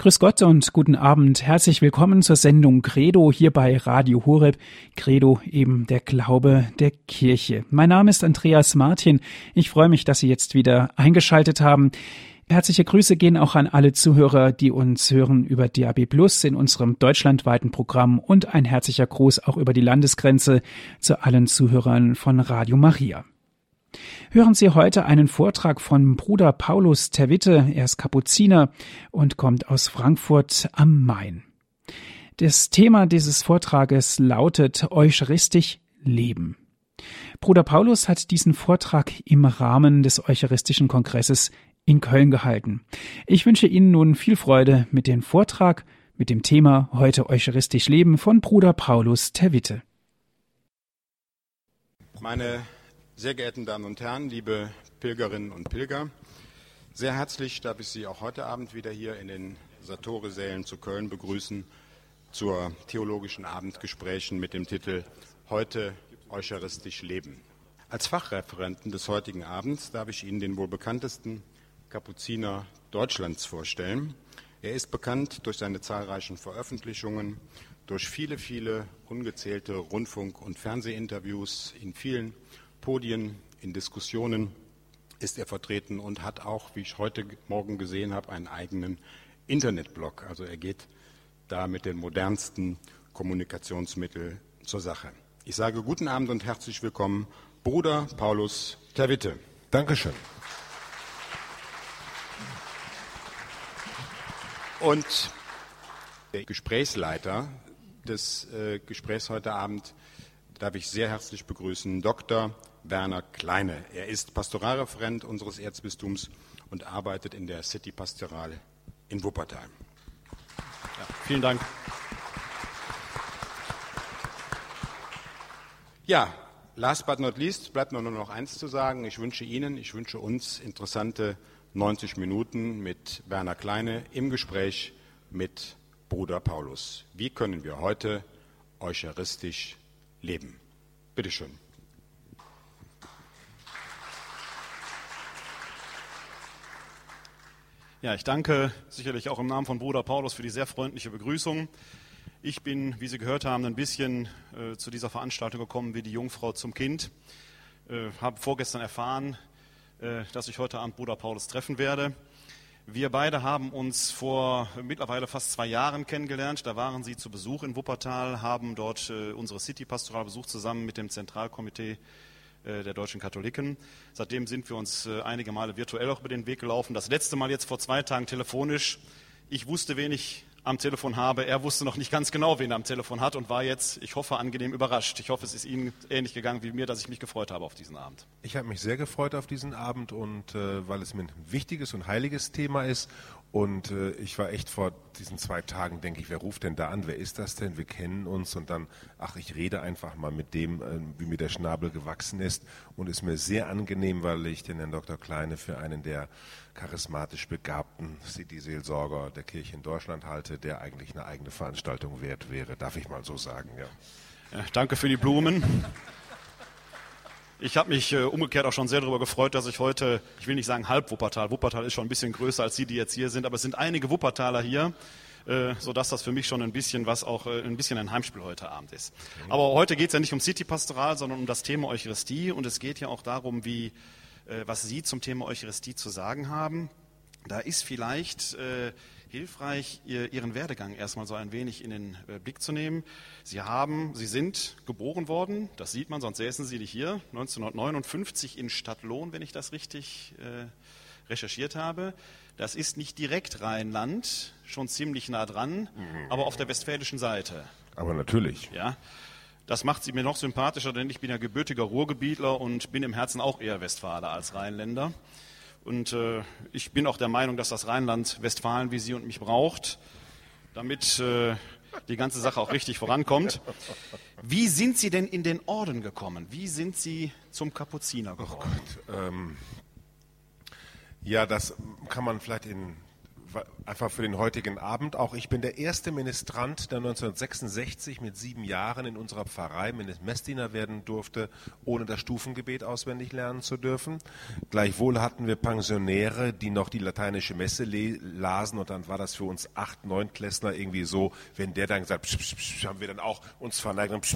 Grüß Gott und guten Abend. Herzlich willkommen zur Sendung Credo hier bei Radio Horeb. Credo eben der Glaube der Kirche. Mein Name ist Andreas Martin. Ich freue mich, dass Sie jetzt wieder eingeschaltet haben. Herzliche Grüße gehen auch an alle Zuhörer, die uns hören über DAB Plus in unserem deutschlandweiten Programm und ein herzlicher Gruß auch über die Landesgrenze zu allen Zuhörern von Radio Maria. Hören Sie heute einen Vortrag von Bruder Paulus Terwitte. Er ist Kapuziner und kommt aus Frankfurt am Main. Das Thema dieses Vortrages lautet Eucharistisch Leben. Bruder Paulus hat diesen Vortrag im Rahmen des Eucharistischen Kongresses in Köln gehalten. Ich wünsche Ihnen nun viel Freude mit dem Vortrag mit dem Thema Heute Eucharistisch Leben von Bruder Paulus Terwitte. Meine sehr geehrten Damen und Herren, liebe Pilgerinnen und Pilger, sehr herzlich darf ich Sie auch heute Abend wieder hier in den Sartori-Sälen zu Köln begrüßen zur theologischen Abendgesprächen mit dem Titel Heute Eucharistisch Leben. Als Fachreferenten des heutigen Abends darf ich Ihnen den wohl bekanntesten Kapuziner Deutschlands vorstellen. Er ist bekannt durch seine zahlreichen Veröffentlichungen, durch viele, viele ungezählte Rundfunk- und Fernsehinterviews in vielen Podien, in Diskussionen ist er vertreten und hat auch, wie ich heute Morgen gesehen habe, einen eigenen Internetblog. Also er geht da mit den modernsten Kommunikationsmitteln zur Sache. Ich sage guten Abend und herzlich willkommen, Bruder Paulus Terwitte. Dankeschön. Und der Gesprächsleiter des äh, Gesprächs heute Abend darf ich sehr herzlich begrüßen, Dr. Werner Kleine. Er ist Pastoralreferent unseres Erzbistums und arbeitet in der City Pastoral in Wuppertal. Ja, vielen Dank. Ja, last but not least bleibt mir nur noch eins zu sagen. Ich wünsche Ihnen, ich wünsche uns interessante 90 Minuten mit Werner Kleine im Gespräch mit Bruder Paulus. Wie können wir heute eucharistisch leben? Bitte Ja, ich danke sicherlich auch im Namen von Bruder Paulus für die sehr freundliche Begrüßung. Ich bin, wie Sie gehört haben, ein bisschen äh, zu dieser Veranstaltung gekommen wie die Jungfrau zum Kind. Äh, habe vorgestern erfahren, äh, dass ich heute Abend Bruder Paulus treffen werde. Wir beide haben uns vor mittlerweile fast zwei Jahren kennengelernt. Da waren Sie zu Besuch in Wuppertal, haben dort äh, unsere City-Pastoral besucht, zusammen mit dem Zentralkomitee äh, der deutschen Katholiken. Seitdem sind wir uns äh, einige Male virtuell auch über den Weg gelaufen. Das letzte Mal jetzt vor zwei Tagen telefonisch. Ich wusste, wen ich am Telefon habe. Er wusste noch nicht ganz genau, wen er am Telefon hat und war jetzt, ich hoffe, angenehm überrascht. Ich hoffe, es ist Ihnen ähnlich gegangen wie mir, dass ich mich gefreut habe auf diesen Abend. Ich habe mich sehr gefreut auf diesen Abend und äh, weil es mir ein wichtiges und heiliges Thema ist und äh, ich war echt vor diesen zwei Tagen, denke ich, wer ruft denn da an? Wer ist das denn? Wir kennen uns und dann, ach, ich rede einfach mal mit dem, äh, wie mir der Schnabel gewachsen ist und ist mir sehr angenehm, weil ich den Herrn Dr. Kleine für einen der charismatisch begabten City-Seelsorger der Kirche in Deutschland halte, der eigentlich eine eigene Veranstaltung wert wäre, darf ich mal so sagen. Ja. Ja, danke für die Blumen. Ich habe mich äh, umgekehrt auch schon sehr darüber gefreut, dass ich heute, ich will nicht sagen halb Wuppertal, Wuppertal ist schon ein bisschen größer als die, die jetzt hier sind, aber es sind einige Wuppertaler hier, äh, sodass das für mich schon ein bisschen was auch äh, ein bisschen ein Heimspiel heute Abend ist. Okay. Aber heute geht es ja nicht um City Pastoral, sondern um das Thema Eucharistie und es geht ja auch darum, wie, äh, was Sie zum Thema Eucharistie zu sagen haben. Da ist vielleicht äh, hilfreich, Ihren Werdegang erstmal so ein wenig in den äh, Blick zu nehmen. Sie haben, Sie sind geboren worden, das sieht man, sonst säßen Sie nicht hier, 1959 in Stadtlohn, wenn ich das richtig äh, recherchiert habe. Das ist nicht direkt Rheinland, schon ziemlich nah dran, mhm. aber auf der westfälischen Seite. Aber natürlich. Ja. Das macht sie mir noch sympathischer, denn ich bin ja gebürtiger Ruhrgebietler und bin im Herzen auch eher Westfaler als Rheinländer. Und äh, ich bin auch der Meinung, dass das Rheinland Westfalen wie Sie und mich braucht, damit äh, die ganze Sache auch richtig vorankommt. Wie sind Sie denn in den Orden gekommen? Wie sind Sie zum Kapuziner geworden? Oh Gott, ähm, ja, das kann man vielleicht in einfach für den heutigen Abend auch. Ich bin der erste Ministrant, der 1966 mit sieben Jahren in unserer Pfarrei Messdiener werden durfte, ohne das Stufengebet auswendig lernen zu dürfen. Gleichwohl hatten wir Pensionäre, die noch die lateinische Messe lasen und dann war das für uns acht, neun Klässner irgendwie so, wenn der dann gesagt, psch, haben wir dann auch uns verneigt und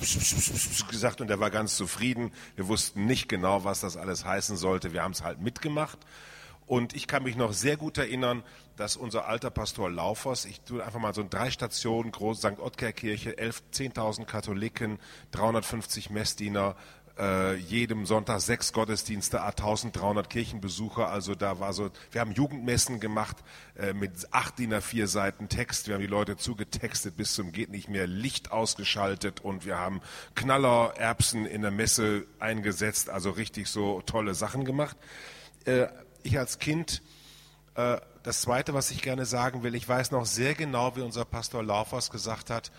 gesagt und der war ganz zufrieden. Wir wussten nicht genau, was das alles heißen sollte. Wir haben es halt mitgemacht. Und ich kann mich noch sehr gut erinnern, dass unser alter Pastor Laufers, ich tue einfach mal so drei Stationen, Groß St. Ottger Kirche, 10.000 Katholiken, 350 Messdiener, äh, jedem Sonntag sechs Gottesdienste, 1300 Kirchenbesucher. Also da war so, wir haben Jugendmessen gemacht äh, mit acht DIN A4 Seiten Text. Wir haben die Leute zugetextet bis zum geht nicht mehr, Licht ausgeschaltet und wir haben Knallererbsen in der Messe eingesetzt. Also richtig so tolle Sachen gemacht. Äh, ich als Kind, äh, das Zweite, was ich gerne sagen will, ich weiß noch sehr genau, wie unser Pastor Laufers gesagt hat,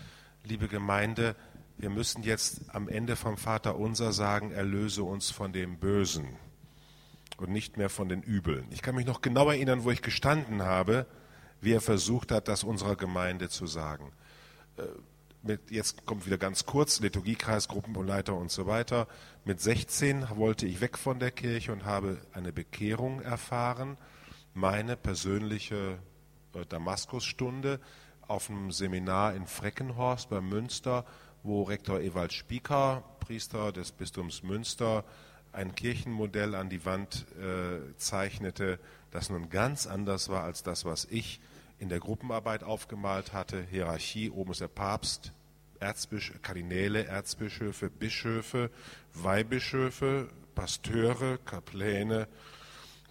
liebe Gemeinde, wir müssen jetzt am Ende vom Vater unser sagen, erlöse uns von dem Bösen und nicht mehr von den Übeln. Ich kann mich noch genau erinnern, wo ich gestanden habe, wie er versucht hat, das unserer Gemeinde zu sagen. Äh, mit, jetzt kommt wieder ganz kurz, Liturgiekreis, Gruppenleiter und so weiter. Mit 16 wollte ich weg von der Kirche und habe eine Bekehrung erfahren. Meine persönliche äh, Damaskusstunde auf einem Seminar in Freckenhorst bei Münster, wo Rektor Ewald Spieker, Priester des Bistums Münster, ein Kirchenmodell an die Wand äh, zeichnete, das nun ganz anders war als das, was ich in der Gruppenarbeit aufgemalt hatte. Hierarchie, oben ist der Papst, Erzbisch Kardinäle, Erzbischöfe, Bischöfe, Weihbischöfe, Pasteure, Kapläne,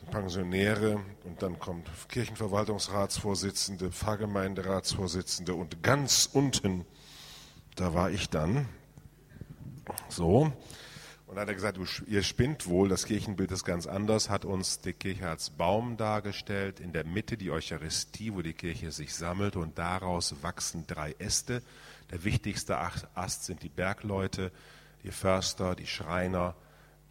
Pensionäre und dann kommt Kirchenverwaltungsratsvorsitzende, Pfarrgemeinderatsvorsitzende und ganz unten, da war ich dann. So. Und dann hat er gesagt, ihr spinnt wohl, das Kirchenbild ist ganz anders, hat uns die Kirche als Baum dargestellt, in der Mitte die Eucharistie, wo die Kirche sich sammelt und daraus wachsen drei Äste. Der wichtigste Ast sind die Bergleute, die Förster, die Schreiner,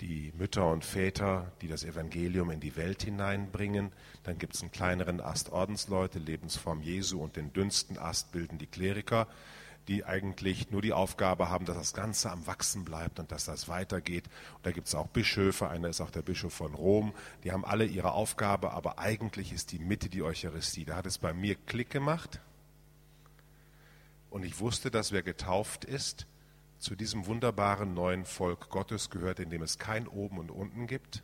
die Mütter und Väter, die das Evangelium in die Welt hineinbringen. Dann gibt es einen kleineren Ast Ordensleute, Lebensform Jesu und den dünnsten Ast bilden die Kleriker die eigentlich nur die Aufgabe haben, dass das Ganze am Wachsen bleibt und dass das weitergeht. Und da gibt es auch Bischöfe, einer ist auch der Bischof von Rom, die haben alle ihre Aufgabe, aber eigentlich ist die Mitte die Eucharistie. Da hat es bei mir Klick gemacht und ich wusste, dass wer getauft ist, zu diesem wunderbaren neuen Volk Gottes gehört, in dem es kein Oben und Unten gibt,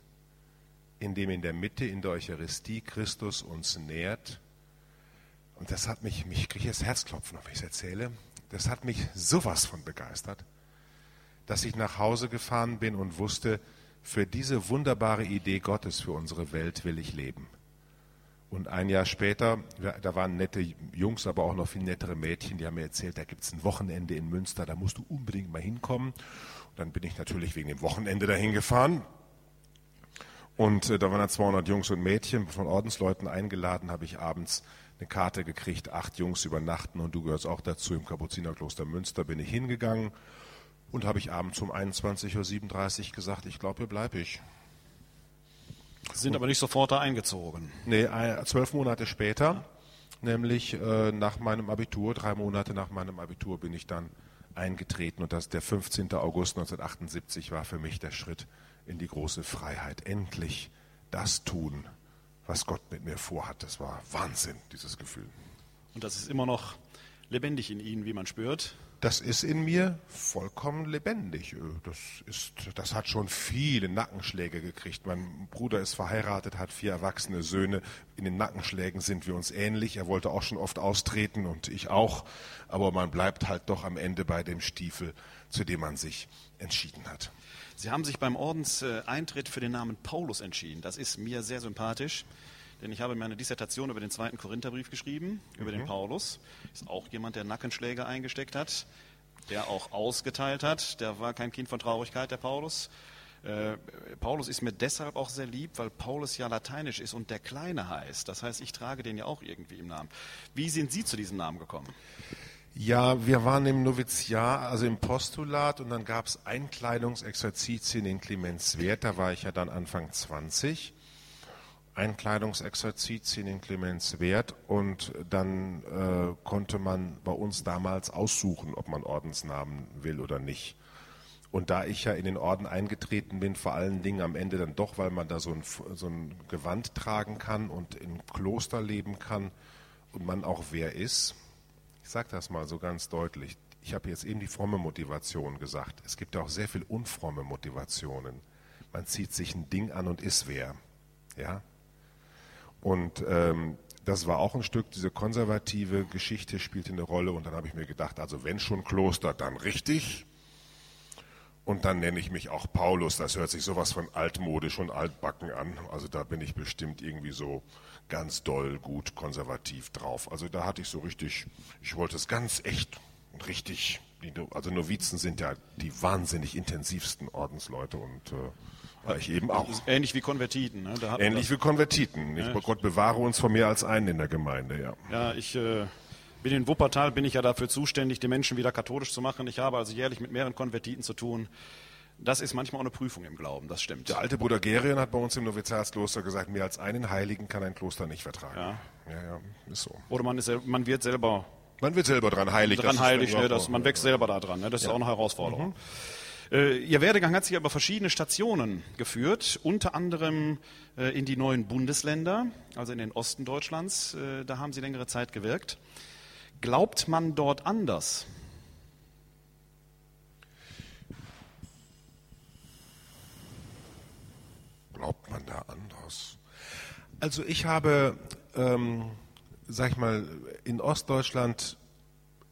in dem in der Mitte, in der Eucharistie Christus uns nährt. Und das hat mich, mich kriege ich das Herzklopfen, wenn ich es erzähle das hat mich sowas von begeistert, dass ich nach Hause gefahren bin und wusste, für diese wunderbare Idee Gottes für unsere Welt will ich leben. Und ein Jahr später, da waren nette Jungs, aber auch noch viel nettere Mädchen, die haben mir erzählt, da gibt es ein Wochenende in Münster, da musst du unbedingt mal hinkommen. Und dann bin ich natürlich wegen dem Wochenende dahin gefahren. Und äh, da waren da 200 Jungs und Mädchen von Ordensleuten eingeladen, habe ich abends eine Karte gekriegt, acht Jungs übernachten und du gehörst auch dazu. Im Kapuzinerkloster Münster bin ich hingegangen und habe ich abends um 21.37 Uhr gesagt, ich glaube, hier bleibe ich. Sind aber nicht sofort da eingezogen. Nee, zwölf Monate später, nämlich äh, nach meinem Abitur, drei Monate nach meinem Abitur bin ich dann eingetreten und das der 15. August 1978 war für mich der Schritt in die große Freiheit. Endlich das tun, was Gott mit mir vorhat. Das war Wahnsinn, dieses Gefühl. Und das ist immer noch lebendig in Ihnen, wie man spürt. Das ist in mir vollkommen lebendig. Das, ist, das hat schon viele Nackenschläge gekriegt. Mein Bruder ist verheiratet, hat vier erwachsene Söhne. In den Nackenschlägen sind wir uns ähnlich. Er wollte auch schon oft austreten und ich auch. Aber man bleibt halt doch am Ende bei dem Stiefel, zu dem man sich entschieden hat. Sie haben sich beim Ordenseintritt für den Namen Paulus entschieden. Das ist mir sehr sympathisch, denn ich habe mir eine Dissertation über den zweiten Korintherbrief geschrieben, über mhm. den Paulus. Ist auch jemand, der Nackenschläge eingesteckt hat, der auch ausgeteilt hat. Der war kein Kind von Traurigkeit, der Paulus. Äh, Paulus ist mir deshalb auch sehr lieb, weil Paulus ja lateinisch ist und der Kleine heißt. Das heißt, ich trage den ja auch irgendwie im Namen. Wie sind Sie zu diesem Namen gekommen? Ja, wir waren im Noviziat, also im Postulat und dann gab es Einkleidungsexerzitien in Clemenswerth, da war ich ja dann Anfang 20 Einkleidungsexerzitien in Clemenswert und dann äh, konnte man bei uns damals aussuchen, ob man Ordensnamen will oder nicht. Und da ich ja in den Orden eingetreten bin, vor allen Dingen am Ende dann doch, weil man da so ein, so ein Gewand tragen kann und im Kloster leben kann und man auch wer ist, ich sage das mal so ganz deutlich, ich habe jetzt eben die fromme Motivation gesagt. Es gibt auch sehr viel unfromme Motivationen. Man zieht sich ein Ding an und ist wer. Ja? Und ähm, das war auch ein Stück, diese konservative Geschichte spielte eine Rolle. Und dann habe ich mir gedacht, also wenn schon Kloster, dann richtig. Und dann nenne ich mich auch Paulus. Das hört sich sowas von altmodisch und altbacken an. Also da bin ich bestimmt irgendwie so ganz doll gut konservativ drauf. Also da hatte ich so richtig, ich wollte es ganz echt und richtig. Also Novizen sind ja die wahnsinnig intensivsten Ordensleute und äh, ich eben auch. Ähnlich wie Konvertiten. Ne? Ähnlich wie Konvertiten. Ich, ja. Gott bewahre uns von mehr als einen in der Gemeinde. Ja, ja ich äh, bin in Wuppertal, bin ich ja dafür zuständig, die Menschen wieder katholisch zu machen. Ich habe also jährlich mit mehreren Konvertiten zu tun. Das ist manchmal auch eine Prüfung im Glauben, das stimmt. Der alte Bruder Gerion hat bei uns im Noviziatskloster gesagt, mehr als einen Heiligen kann ein Kloster nicht vertragen. Ja, ja, ja ist so. Oder man, ist, man wird selber man wird selber dran heilig. Dran heilig, ne, das, man wächst selber da dran. Ne, das ja. ist auch eine Herausforderung. Mhm. Äh, Ihr Werdegang hat sich über verschiedene Stationen geführt, unter anderem äh, in die neuen Bundesländer, also in den Osten Deutschlands. Äh, da haben Sie längere Zeit gewirkt. Glaubt man dort anders? Glaubt man da anders? Also ich habe, ähm, sag ich mal, in Ostdeutschland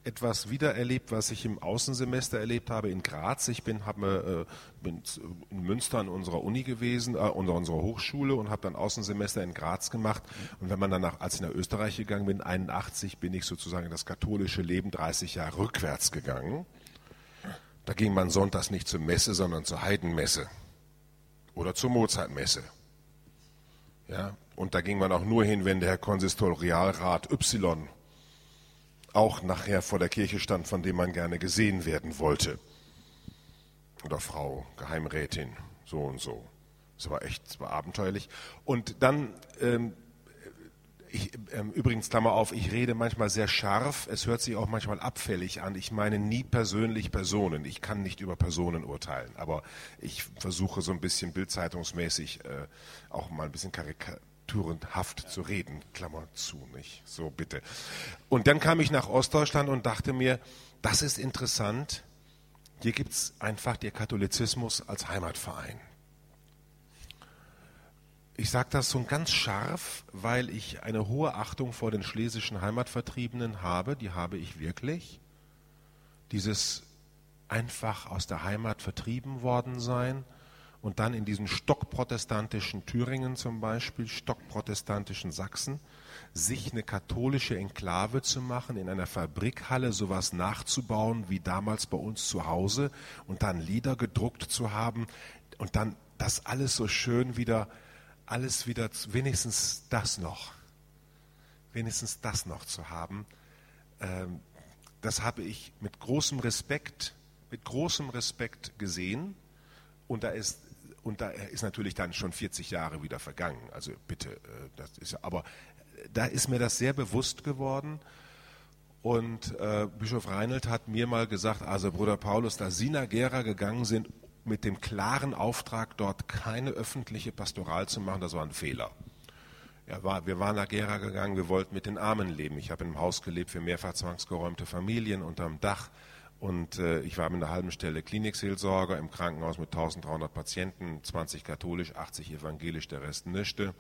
etwas wiedererlebt, was ich im Außensemester erlebt habe in Graz. Ich bin, hab, äh, bin in Münster an unserer Uni gewesen, äh, unserer Hochschule und habe dann Außensemester in Graz gemacht. Und wenn man dann nach, als ich nach Österreich gegangen bin, 81, bin ich sozusagen das katholische Leben 30 Jahre rückwärts gegangen. Da ging man sonntags nicht zur Messe, sondern zur Heidenmesse oder zur Mozartmesse. Ja, und da ging man auch nur hin, wenn der Herr Konsistorialrat Y auch nachher vor der Kirche stand, von dem man gerne gesehen werden wollte. Oder Frau Geheimrätin, so und so. Das war echt, das war abenteuerlich. Und dann, ähm, ich, ähm, übrigens, Klammer auf, ich rede manchmal sehr scharf, es hört sich auch manchmal abfällig an. Ich meine nie persönlich Personen. Ich kann nicht über Personen urteilen, aber ich versuche so ein bisschen bildzeitungsmäßig äh, auch mal ein bisschen karikatur turenhaft zu reden. Klammer zu, nicht? So bitte. Und dann kam ich nach Ostdeutschland und dachte mir, das ist interessant. Hier gibt es einfach den Katholizismus als Heimatverein. Ich sage das so ganz scharf, weil ich eine hohe Achtung vor den schlesischen Heimatvertriebenen habe. Die habe ich wirklich. Dieses einfach aus der Heimat vertrieben worden sein und dann in diesen stockprotestantischen Thüringen zum Beispiel, stockprotestantischen Sachsen, sich eine katholische Enklave zu machen, in einer Fabrikhalle sowas nachzubauen wie damals bei uns zu Hause und dann Lieder gedruckt zu haben und dann das alles so schön wieder, alles wieder, wenigstens das noch, wenigstens das noch zu haben, ähm, das habe ich mit großem Respekt, mit großem Respekt gesehen. Und da ist und da ist natürlich dann schon 40 Jahre wieder vergangen. Also bitte, äh, das ist aber da ist mir das sehr bewusst geworden. Und äh, Bischof Reinhold hat mir mal gesagt, also Bruder Paulus, da Sie nach Gera gegangen sind, mit dem klaren Auftrag, dort keine öffentliche Pastoral zu machen, das war ein Fehler. Ja, war, wir waren nach Gera gegangen, wir wollten mit den Armen leben. Ich habe in einem Haus gelebt für mehrfach zwangsgeräumte Familien unterm Dach. Und äh, ich war mit einer halben Stelle Klinikseelsorger im Krankenhaus mit 1300 Patienten, 20 katholisch, 80 evangelisch, der Rest nischte.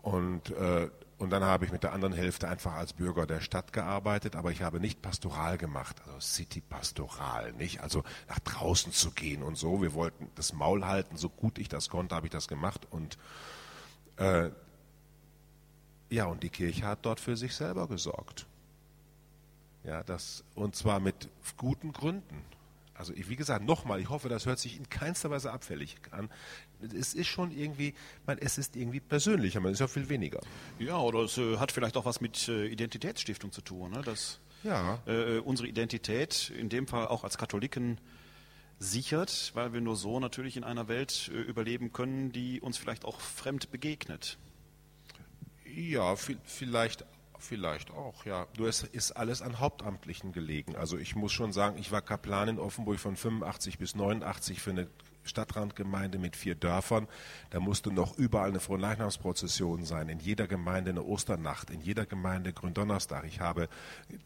Und, äh, und dann habe ich mit der anderen Hälfte einfach als Bürger der Stadt gearbeitet, aber ich habe nicht pastoral gemacht, also City-Pastoral, nicht? Also nach draußen zu gehen und so. Wir wollten das Maul halten, so gut ich das konnte, habe ich das gemacht. Und äh, ja, und die Kirche hat dort für sich selber gesorgt. Ja, das, und zwar mit guten Gründen. Also wie gesagt, nochmal, ich hoffe, das hört sich in keinster Weise abfällig an. Es ist schon irgendwie, man, es ist irgendwie persönlicher, man ist ja viel weniger. Ja, oder es äh, hat vielleicht auch was mit äh, Identitätsstiftung zu tun, ne? dass ja. äh, unsere Identität in dem Fall auch als Katholiken sichert, weil wir nur so natürlich in einer Welt äh, überleben können, die uns vielleicht auch fremd begegnet. Ja, vielleicht Vielleicht auch, ja. Nur es ist alles an Hauptamtlichen gelegen. Also ich muss schon sagen, ich war Kaplan in Offenburg von 85 bis 89 für eine Stadtrandgemeinde mit vier Dörfern. Da musste noch überall eine Fronleichnamsprozession sein, in jeder Gemeinde eine Osternacht, in jeder Gemeinde Gründonnerstag. Ich habe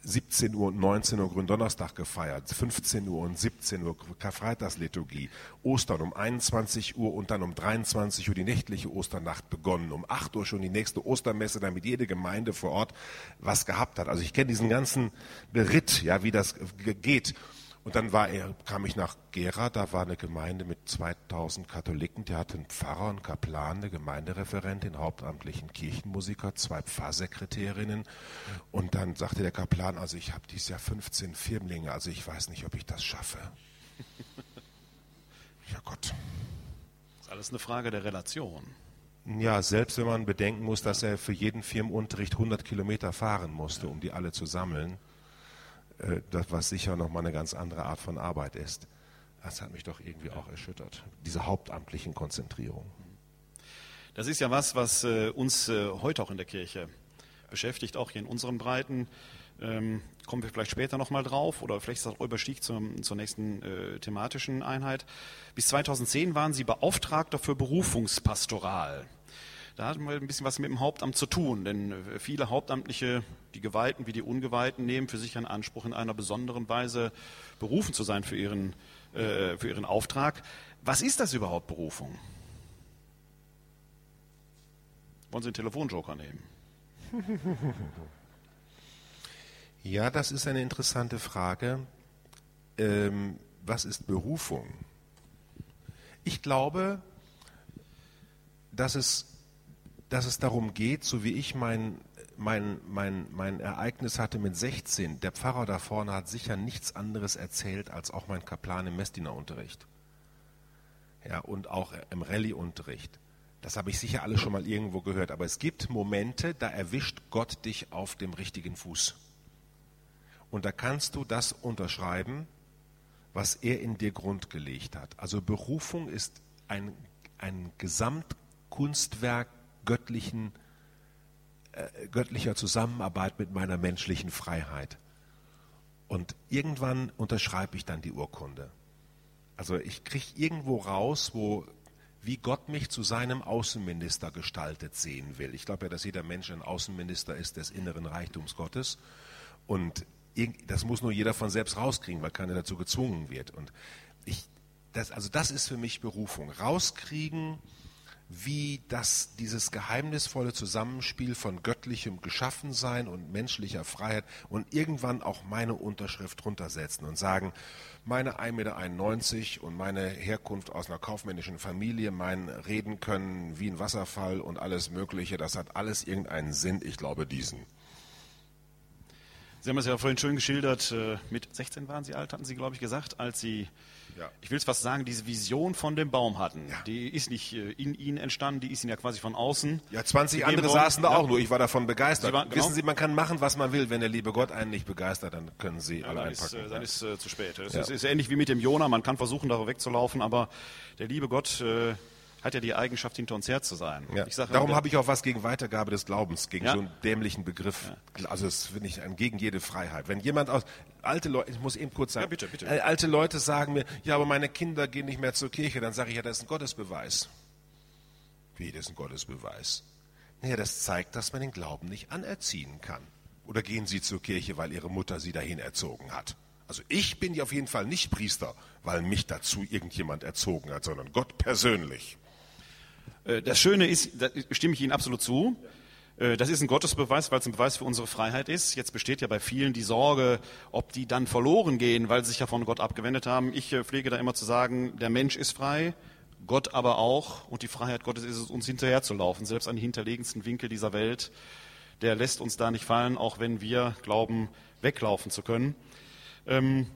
17 Uhr und 19 Uhr Gründonnerstag gefeiert, 15 Uhr und 17 Uhr Karfreitagsliturgie, Ostern um 21 Uhr und dann um 23 Uhr die nächtliche Osternacht begonnen, um 8 Uhr schon die nächste Ostermesse, damit jede Gemeinde vor Ort was gehabt hat. Also ich kenne diesen ganzen Beritt, ja, wie das geht. Und dann war er, kam ich nach Gera, da war eine Gemeinde mit 2000 Katholiken, der hatte einen Pfarrer, einen Kaplan, eine Gemeindereferentin, hauptamtlichen Kirchenmusiker, zwei Pfarrsekretärinnen. Und dann sagte der Kaplan, also ich habe dieses Jahr 15 Firmlinge, also ich weiß nicht, ob ich das schaffe. Ja Gott. Das ist alles eine Frage der Relation. Ja, selbst wenn man bedenken muss, dass er für jeden Firmenunterricht 100 Kilometer fahren musste, um die alle zu sammeln. Äh, das, was sicher nochmal eine ganz andere Art von Arbeit ist. Das hat mich doch irgendwie auch erschüttert, diese hauptamtlichen Konzentrierung. Das ist ja was, was äh, uns äh, heute auch in der Kirche beschäftigt, auch hier in unseren Breiten. Ähm, kommen wir vielleicht später nochmal drauf oder vielleicht ist das auch Überstieg zum, zur nächsten äh, thematischen Einheit. Bis 2010 waren Sie Beauftragter für Berufungspastoral. Da hatten wir ein bisschen was mit dem Hauptamt zu tun, denn äh, viele Hauptamtliche, die Geweihten wie die Ungeweihten, nehmen für sich einen Anspruch, in einer besonderen Weise berufen zu sein für ihren, äh, für ihren Auftrag. Was ist das überhaupt, Berufung? Wollen Sie einen Telefonjoker nehmen? Ja, das ist eine interessante Frage. Ähm, was ist Berufung? Ich glaube, dass es dass es darum geht, so wie ich mein, mein, mein, mein Ereignis hatte mit 16. Der Pfarrer da vorne hat sicher nichts anderes erzählt als auch mein Kaplan im Messdienerunterricht. Ja, und auch im Rallye-Unterricht. Das habe ich sicher alle schon mal irgendwo gehört. Aber es gibt Momente, da erwischt Gott dich auf dem richtigen Fuß. Und da kannst du das unterschreiben, was er in dir grundgelegt hat. Also Berufung ist ein, ein Gesamtkunstwerk göttlichen, äh, göttlicher Zusammenarbeit mit meiner menschlichen Freiheit. Und irgendwann unterschreibe ich dann die Urkunde. Also ich kriege irgendwo raus, wo wie Gott mich zu seinem Außenminister gestaltet sehen will. Ich glaube ja, dass jeder Mensch ein Außenminister ist des inneren Reichtums Gottes. Und das muss nur jeder von selbst rauskriegen, weil keiner dazu gezwungen wird. Und ich, das, also das ist für mich Berufung. Rauskriegen, wie das, dieses geheimnisvolle Zusammenspiel von göttlichem Geschaffensein und menschlicher Freiheit und irgendwann auch meine Unterschrift drunter setzen und sagen, meine 1,91 Meter und meine Herkunft aus einer kaufmännischen Familie, mein Reden können wie ein Wasserfall und alles Mögliche, das hat alles irgendeinen Sinn, ich glaube diesen. Sie haben es ja vorhin schön geschildert, äh, mit 16 waren Sie alt, hatten Sie, glaube ich, gesagt, als Sie ja. ich will es fast sagen, diese Vision von dem Baum hatten. Ja. Die ist nicht äh, in Ihnen entstanden, die ist Ihnen ja quasi von außen. Ja, 20 andere saßen da auch nur, ich war davon begeistert. Waren, genau. Wissen Sie, man kann machen, was man will. Wenn der liebe Gott einen nicht begeistert, dann können Sie alle dann einpacken. Ist, äh, dann ist äh, zu spät. Es ist, ist, ähnlich wie mit dem Jona, man kann versuchen, darüber wegzulaufen, aber der liebe Gott... Äh, hat ja die Eigenschaft, hinter uns her zu sein. Ja. Darum habe ich auch was gegen Weitergabe des Glaubens, gegen ja. so einen dämlichen Begriff. Ja. Also das finde ich gegen jede Freiheit. Wenn jemand aus alte Leute, ich muss eben kurz sagen, bitte, bitte. Äh, alte Leute sagen mir, ja, aber meine Kinder gehen nicht mehr zur Kirche, dann sage ich ja, das ist ein Gottesbeweis. Wie, das ist ein Gottesbeweis? Naja, das zeigt, dass man den Glauben nicht anerziehen kann. Oder gehen Sie zur Kirche, weil Ihre Mutter Sie dahin erzogen hat? Also ich bin ja auf jeden Fall nicht Priester, weil mich dazu irgendjemand erzogen hat, sondern Gott persönlich. Äh, das Schöne ist, da stimme ich Ihnen absolut zu, äh, das ist ein Gottesbeweis, weil es ein Beweis für unsere Freiheit ist. Jetzt besteht ja bei vielen die Sorge, ob die dann verloren gehen, weil sie sich ja von Gott abgewendet haben. Ich äh, pflege da immer zu sagen, der Mensch ist frei, Gott aber auch. Und die Freiheit Gottes ist es, uns hinterherzulaufen, selbst an die hinterlegensten Winkel dieser Welt. Der lässt uns da nicht fallen, auch wenn wir glauben, weglaufen zu können. Ähm,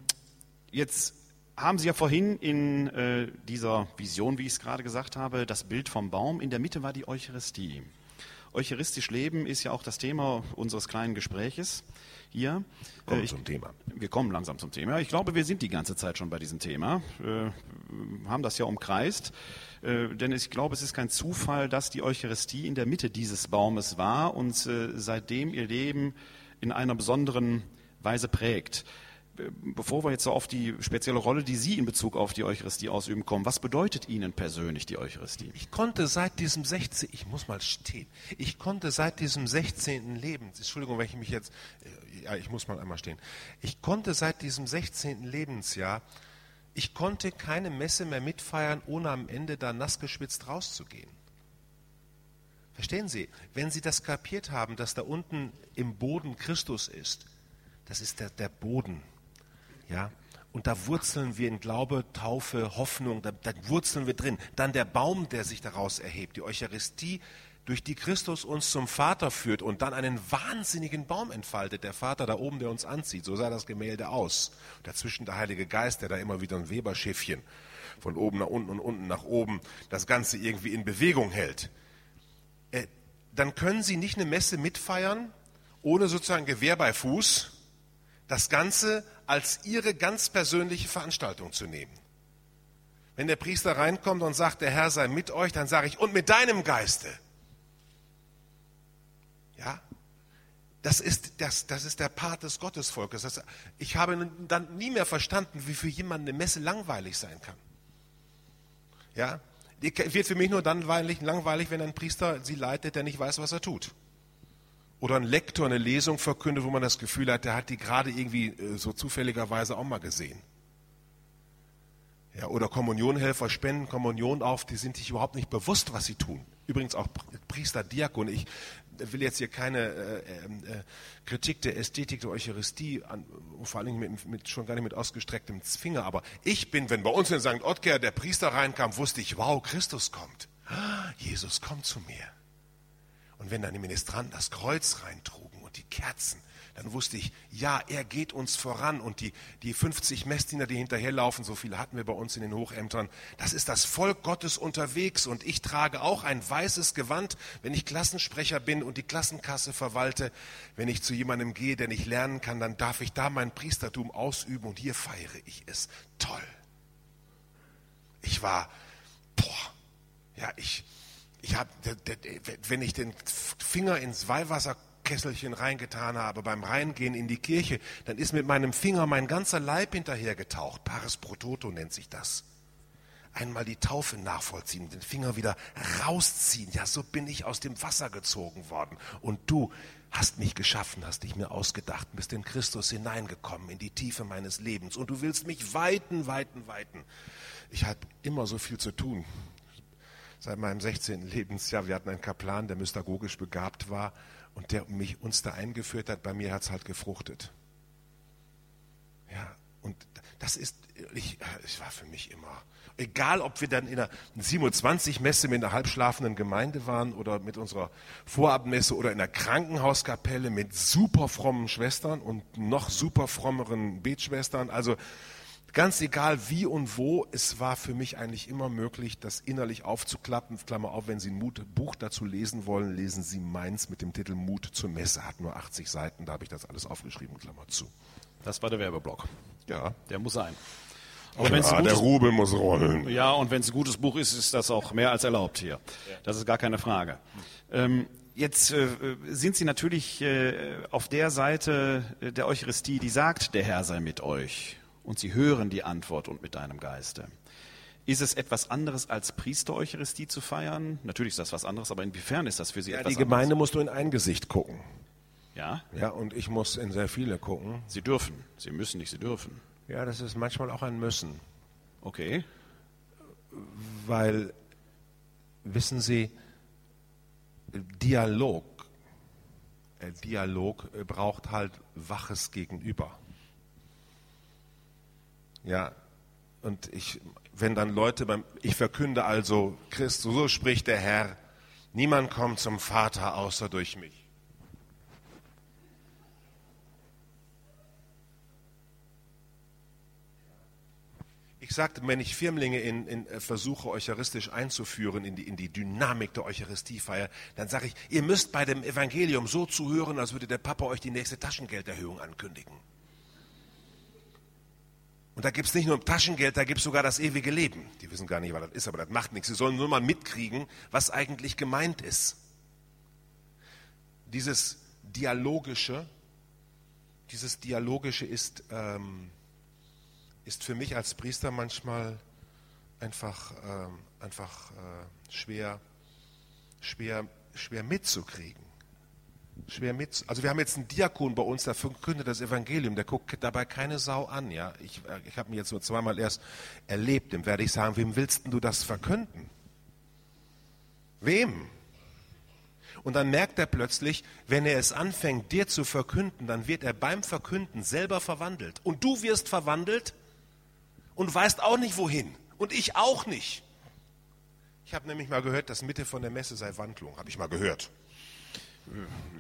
jetzt haben Sie ja vorhin in äh, dieser Vision, wie ich es gerade gesagt habe, das Bild vom Baum. In der Mitte war die Eucharistie. Eucharistisch leben ist ja auch das Thema unseres kleinen Gespräches hier. Kommen Äh, ich, zum Thema. wir kommen langsam zum Thema. Ich glaube, wir sind die ganze Zeit schon bei diesem Thema, äh, haben das ja umkreist. Äh, denn ich glaube, es ist kein Zufall, dass die Eucharistie in der Mitte dieses Baumes war und äh, seitdem ihr Leben in einer besonderen Weise prägt. Äh, Bevor wir jetzt so auf die spezielle Rolle, die Sie in Bezug auf die Eucharistie ausüben, kommen, was bedeutet Ihnen persönlich die Eucharistie? Ich konnte seit diesem 16. Ich muss mal stehen. Ich konnte seit diesem 16. Lebens. Entschuldigung, wenn ich mich jetzt. äh, Ja, ich muss mal einmal stehen. Ich konnte seit diesem 16. Lebensjahr. Ich konnte keine Messe mehr mitfeiern, ohne am Ende da nass geschwitzt rauszugehen. Verstehen Sie? Wenn Sie das kapiert haben, dass da unten im Boden Christus ist, das ist der, der Boden. Ja? Und da wurzeln wir in Glaube, Taufe, Hoffnung, da, da wurzeln wir drin. Dann der Baum, der sich daraus erhebt, die Eucharistie, durch die Christus uns zum Vater führt und dann einen wahnsinnigen Baum entfaltet. Der Vater da oben, der uns anzieht. So sah das Gemälde aus. Dazwischen der Heilige Geist, der da immer wieder ein Weberschiffchen von oben nach unten und unten nach oben das Ganze irgendwie in Bewegung hält. Äh, dann können Sie nicht eine Messe mitfeiern, ohne sozusagen Gewehr bei Fuß, das Ganze als Ihre ganz persönliche Veranstaltung zu nehmen. Wenn der Priester reinkommt und sagt, der Herr sei mit euch, dann sage ich, und mit deinem Geiste. Ja? Das ist, das, das ist der Part des Gottesvolkes. Das, ich habe dann nie mehr verstanden, wie für jemanden eine Messe langweilig sein kann. Ja? Die wird für mich nur dann langweilig, langweilig, wenn ein Priester sie leitet, der nicht weiß, was er tut. Oder ein Lektor eine Lesung verkündet, wo man das Gefühl hat, der hat die gerade irgendwie äh, so zufälligerweise auch mal gesehen. Ja, oder Kommunionhelfer spenden Kommunion auf, die sind sich überhaupt nicht bewusst, was sie tun. Übrigens auch Priester, Diakon. Ich will jetzt hier keine äh, äh, Kritik der Ästhetik der Eucharistie, an, vor Dingen mit, mit, schon gar nicht mit ausgestrecktem Finger, aber ich bin, wenn bei uns in St. Ottger der Priester reinkam, wusste ich, wow, Christus kommt. Jesus kommt zu mir. Und wenn dann die Ministranten das Kreuz reintrugen und die Kerzen, dann wusste ich, ja, er geht uns voran. Und die, die 50 Messdiener, die hinterherlaufen, so viele hatten wir bei uns in den Hochämtern, das ist das Volk Gottes unterwegs. Und ich trage auch ein weißes Gewand, wenn ich Klassensprecher bin und die Klassenkasse verwalte. Wenn ich zu jemandem gehe, der nicht lernen kann, dann darf ich da mein Priestertum ausüben und hier feiere ich es. Toll. Ich war, boah, ja, ich, ich habe, wenn ich den Finger ins Weihwasserkesselchen reingetan habe beim Reingehen in die Kirche, dann ist mit meinem Finger mein ganzer Leib hinterhergetaucht. Pares pro toto nennt sich das. Einmal die Taufe nachvollziehen, den Finger wieder rausziehen. Ja, so bin ich aus dem Wasser gezogen worden. Und du hast mich geschaffen, hast dich mir ausgedacht, bist in Christus hineingekommen, in die Tiefe meines Lebens. Und du willst mich weiten, weiten, weiten. Ich habe immer so viel zu tun seit meinem 16. Lebensjahr. Wir hatten einen Kaplan, der mystagogisch begabt war und der mich, uns da eingeführt hat. Bei mir hat es halt gefruchtet. Ja, und das ist, ich, es war für mich immer, egal ob wir dann in einer 27-Messe mit einer halbschlafenden Gemeinde waren oder mit unserer Vorabmesse oder in einer Krankenhauskapelle mit super frommen Schwestern und noch super frommeren Betschwestern. Also Ganz egal wie und wo, es war für mich eigentlich immer möglich, das innerlich aufzuklappen. Klammer auf, wenn Sie ein Mut Buch dazu lesen wollen, lesen Sie meins mit dem Titel Mut zur Messe. Hat nur 80 Seiten, da habe ich das alles aufgeschrieben, Klammer zu. Das war der Werbeblock. Ja. Der muss sein. Aber ja, der Rubel muss rollen. Ja, und wenn es ein gutes Buch ist, ist das auch mehr als erlaubt hier. Das ist gar keine Frage. Ähm, Jetzt äh, sind Sie natürlich äh, auf der Seite der Eucharistie, die sagt, der Herr sei mit euch und sie hören die Antwort und mit deinem Geiste. Ist es etwas anderes als Priester-Eucharistie zu feiern? Natürlich ist das was anderes, aber inwiefern ist das für Sie ja, etwas Die Gemeinde anderes? musst du in ein Gesicht gucken. Ja? Ja, und ich muss in sehr viele gucken. Sie dürfen. Sie müssen nicht, Sie dürfen. Ja, das ist manchmal auch ein Müssen. Okay. Weil, wissen Sie, Dialog, äh, Dialog braucht halt waches Gegenüber. Ja, und ich, wenn dann Leute beim, ich verkünde also, Christus, so spricht der Herr, niemand kommt zum Vater außer durch mich. Ich sagte, wenn ich Firmlinge in, in, äh, versuche, eucharistisch einzuführen in die, in die Dynamik der Eucharistiefeier, dann sage ich, ihr müsst bei dem Evangelium so zuhören, als würde der Papa euch die nächste Taschengelderhöhung ankündigen. Und da gibt es nicht nur Taschengeld, da gibt es sogar das ewige Leben. Die wissen gar nicht, was das ist, aber das macht nichts. Sie sollen nur mal mitkriegen, was eigentlich gemeint ist. Dieses Dialogische, dieses Dialogische ist, ähm, ist für mich als Priester manchmal einfach, ähm, einfach äh, schwer, schwer, schwer mitzukriegen. Schwer mit. Also wir haben jetzt einen Diakon bei uns, der verkündet das Evangelium, der guckt dabei keine Sau an. Ja, ich, äh, ich habe ihn jetzt nur zweimal erst erlebt. Dem werde ich sagen, wem willst du das verkünden? Wem? Und dann merkt er plötzlich, wenn er es anfängt, dir zu verkünden, dann wird er beim Verkünden selber verwandelt. Und du wirst verwandelt und weißt auch nicht wohin. Und ich auch nicht. Ich habe nämlich mal gehört, dass Mitte von der Messe sei Wandlung. Habe ich mal gehört.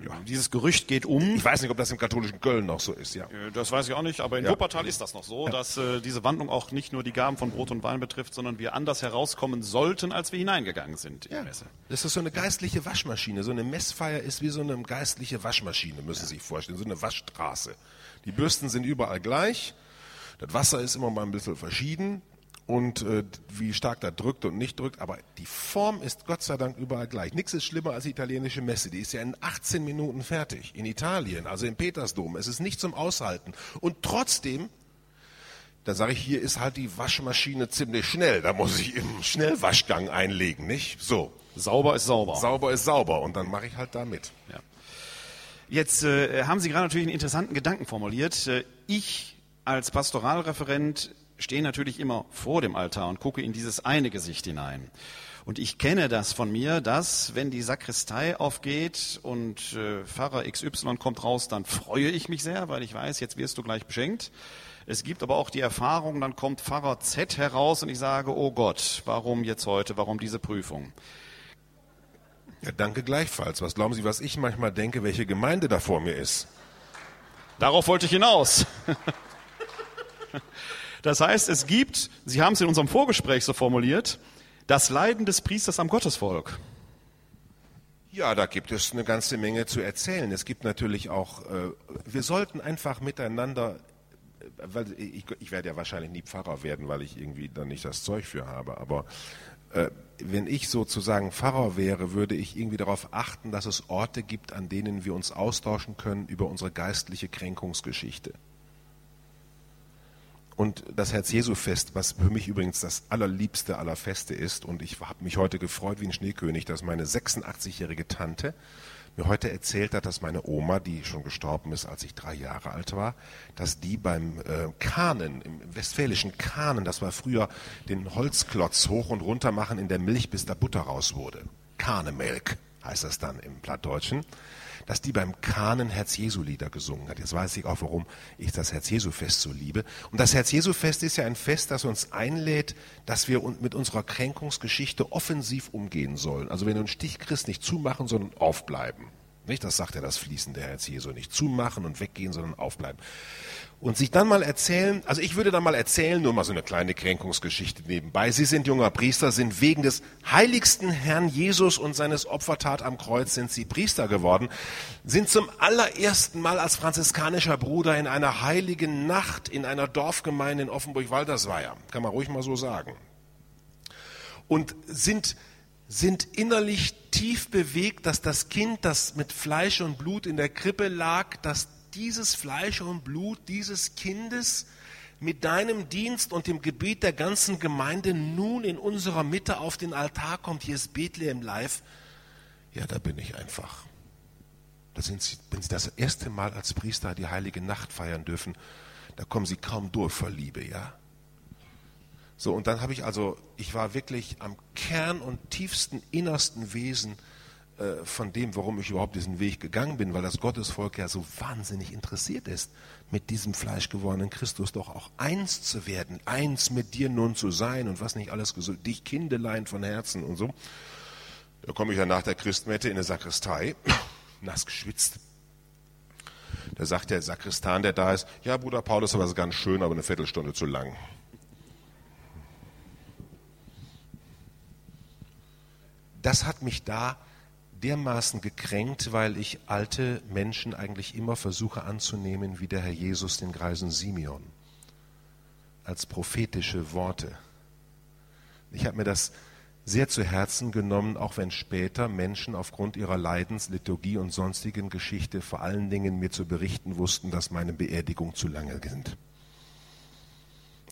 Ja. Dieses Gerücht geht um. Ich weiß nicht, ob das im katholischen Köln noch so ist, ja. Äh, das weiß ich auch nicht, aber in ja. Wuppertal ist das noch so, ja. dass äh, diese Wandlung auch nicht nur die Gaben von Brot und Wein betrifft, sondern wir anders herauskommen sollten, als wir hineingegangen sind in ja. die Messe. Das ist so eine geistliche Waschmaschine. So eine Messfeier ist wie so eine geistliche Waschmaschine, müssen Sie sich vorstellen. So eine Waschstraße. Die Bürsten sind überall gleich. Das Wasser ist immer mal ein bisschen verschieden und äh, wie stark da drückt und nicht drückt, aber die Form ist Gott sei Dank überall gleich. Nichts ist schlimmer als die italienische Messe, die ist ja in 18 Minuten fertig. In Italien, also im Petersdom, es ist nicht zum Aushalten. Und trotzdem, da sage ich, hier ist halt die Waschmaschine ziemlich schnell, da muss ich im Schnellwaschgang einlegen, nicht? So. Sauber ist sauber. Sauber ist sauber und dann mache ich halt da mit. Ja. Jetzt äh, haben Sie gerade natürlich einen interessanten Gedanken formuliert. Äh, ich als Pastoralreferent stehe natürlich immer vor dem Altar und gucke in dieses eine Gesicht hinein. Und ich kenne das von mir, dass wenn die Sakristei aufgeht und äh, Pfarrer XY kommt raus, dann freue ich mich sehr, weil ich weiß, jetzt wirst du gleich beschenkt. Es gibt aber auch die Erfahrung, dann kommt Pfarrer Z heraus und ich sage, oh Gott, warum jetzt heute, warum diese Prüfung? Ja, danke gleichfalls. Was glauben Sie, was ich manchmal denke, welche Gemeinde da vor mir ist? Darauf wollte ich hinaus. Das heißt, es gibt, Sie haben es in unserem Vorgespräch so formuliert, das Leiden des Priesters am Gottesvolk. Ja, da gibt es eine ganze Menge zu erzählen. Es gibt natürlich auch, äh, wir sollten einfach miteinander, äh, weil ich, ich, werde ja wahrscheinlich nie Pfarrer werden, weil ich irgendwie da nicht das Zeug für habe, aber äh, wenn ich sozusagen Pfarrer wäre, würde ich irgendwie darauf achten, dass es Orte gibt, an denen wir uns austauschen können über unsere geistliche Kränkungsgeschichte. Und das Herz-Jesu-Fest, was für mich übrigens das allerliebste aller Feste ist, und ich habe mich heute gefreut wie ein Schneekönig, dass meine 86-jährige Tante mir heute erzählt hat, dass meine Oma, die schon gestorben ist, als ich drei Jahre alt war, dass die beim äh, Kahnen, im westfälischen Kahnen, das war früher den Holzklotz hoch und runter machen in der Milch, bis da Butter raus wurde. Kahnemelk heißt das dann im Plattdeutschen dass die beim Kahnen Herz-Jesu-Lieder gesungen hat. Jetzt weiß ich auch, warum ich das Herz-Jesu-Fest so liebe. Und das Herz-Jesu-Fest ist ja ein Fest, das uns einlädt, dass wir mit unserer Kränkungsgeschichte offensiv umgehen sollen. Also wenn du einen Stich kriegst, nicht zumachen, sondern aufbleiben. Nicht? Das sagt ja das fließende Herz Jesu. Nicht zumachen und weggehen, sondern aufbleiben und sich dann mal erzählen, also ich würde dann mal erzählen, nur mal so eine kleine Kränkungsgeschichte nebenbei. Sie sind junger Priester, sind wegen des heiligsten Herrn Jesus und seines Opfertat am Kreuz sind Sie Priester geworden, sind zum allerersten Mal als franziskanischer Bruder in einer heiligen Nacht in einer Dorfgemeinde in Offenburg-Waldersweier, kann man ruhig mal so sagen. Und sind sind innerlich tief bewegt, dass das Kind, das mit Fleisch und Blut in der Krippe lag, dass dieses Fleisch und Blut dieses Kindes mit deinem Dienst und dem Gebet der ganzen Gemeinde nun in unserer Mitte auf den Altar kommt. Hier ist Bethlehem live. Ja, da bin ich einfach. Da sind Sie, wenn Sie das erste Mal als Priester die heilige Nacht feiern dürfen, da kommen Sie kaum durch vor Liebe, ja? So, und dann habe ich also, ich war wirklich am Kern und tiefsten, innersten Wesen äh, von dem, warum ich überhaupt diesen Weg gegangen bin, weil das Gottesvolk ja so wahnsinnig interessiert ist, mit diesem fleischgewordenen Christus doch auch eins zu werden, eins mit dir nun zu sein und was nicht alles gesund, dich Kindelein von Herzen und so. Da komme ich ja nach der Christmette in der Sakristei, nass geschwitzt. Da sagt der Sakristan, der da ist, ja, Bruder Paulus, aber es ist ganz schön, aber eine Viertelstunde zu lang. Das hat mich da dermaßen gekränkt, weil ich alte Menschen eigentlich immer versuche anzunehmen, wie der Herr Jesus den Greisen Simeon, als prophetische Worte. Ich habe mir das sehr zu Herzen genommen, auch wenn später Menschen aufgrund ihrer Leidensliturgie und sonstigen Geschichte vor allen Dingen mir zu berichten wussten, dass meine Beerdigung zu lange sind.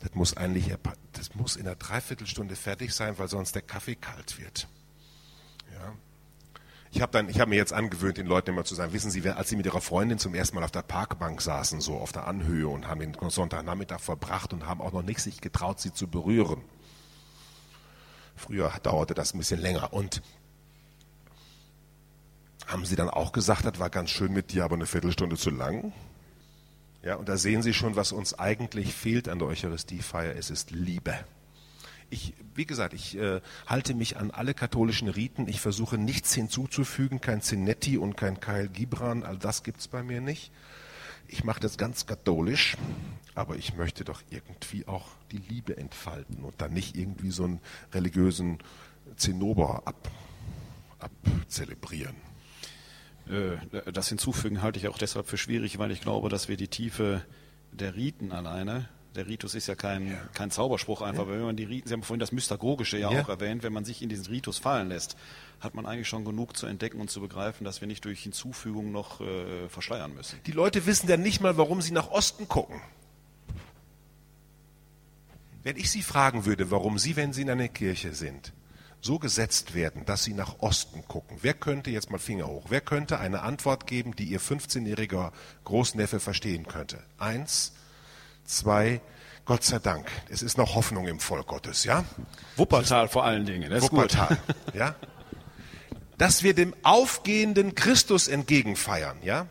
Das muss eigentlich, das muss in einer Dreiviertelstunde fertig sein, weil sonst der Kaffee kalt wird. Ja. Ich habe hab mir jetzt angewöhnt, den Leuten immer zu sagen, wissen Sie, als Sie mit Ihrer Freundin zum ersten Mal auf der Parkbank saßen, so auf der Anhöhe und haben den Sonntagnachmittag verbracht und haben auch noch nicht sich getraut, sie zu berühren. Früher dauerte das ein bisschen länger. Und haben Sie dann auch gesagt, das war ganz schön mit dir, aber eine Viertelstunde zu lang? Ja, und da sehen Sie schon, was uns eigentlich fehlt an der Eucharistiefeier. Es ist Liebe. Ich, wie gesagt, ich äh, halte mich an alle katholischen Riten. Ich versuche nichts hinzuzufügen, kein Zinetti und kein Kyle Gibran. All das gibt es bei mir nicht. Ich mache das ganz katholisch, aber ich möchte doch irgendwie auch die Liebe entfalten und dann nicht irgendwie so einen religiösen Zinnober ab, abzelebrieren. Äh, das hinzufügen halte ich auch deshalb für schwierig, weil ich glaube, dass wir die Tiefe der Riten alleine, der Ritus ist ja kein, ja. kein Zauberspruch einfach, ja. wenn man die Riten, Sie haben vorhin das Mystagogische ja, ja, auch erwähnt, wenn man sich in diesen Ritus fallen lässt, hat man eigentlich schon genug zu entdecken und zu begreifen, dass wir nicht durch Hinzufügung noch äh, verschleiern müssen. Die Leute wissen ja nicht mal, warum sie nach Osten gucken. Wenn ich Sie fragen würde, warum Sie, wenn Sie in einer Kirche sind, so gesetzt werden, dass sie nach Osten gucken. Wer könnte jetzt mal Finger hoch? Wer könnte eine Antwort geben, die ihr 15-jähriger Großneffe verstehen könnte? Eins, zwei, Gott sei Dank. Es ist noch Hoffnung im Volk Gottes, ja? Wuppertal vor allen Dingen. Das Wuppertal, ja? Dass wir dem aufgehenden Christus entgegenfeiern, ja?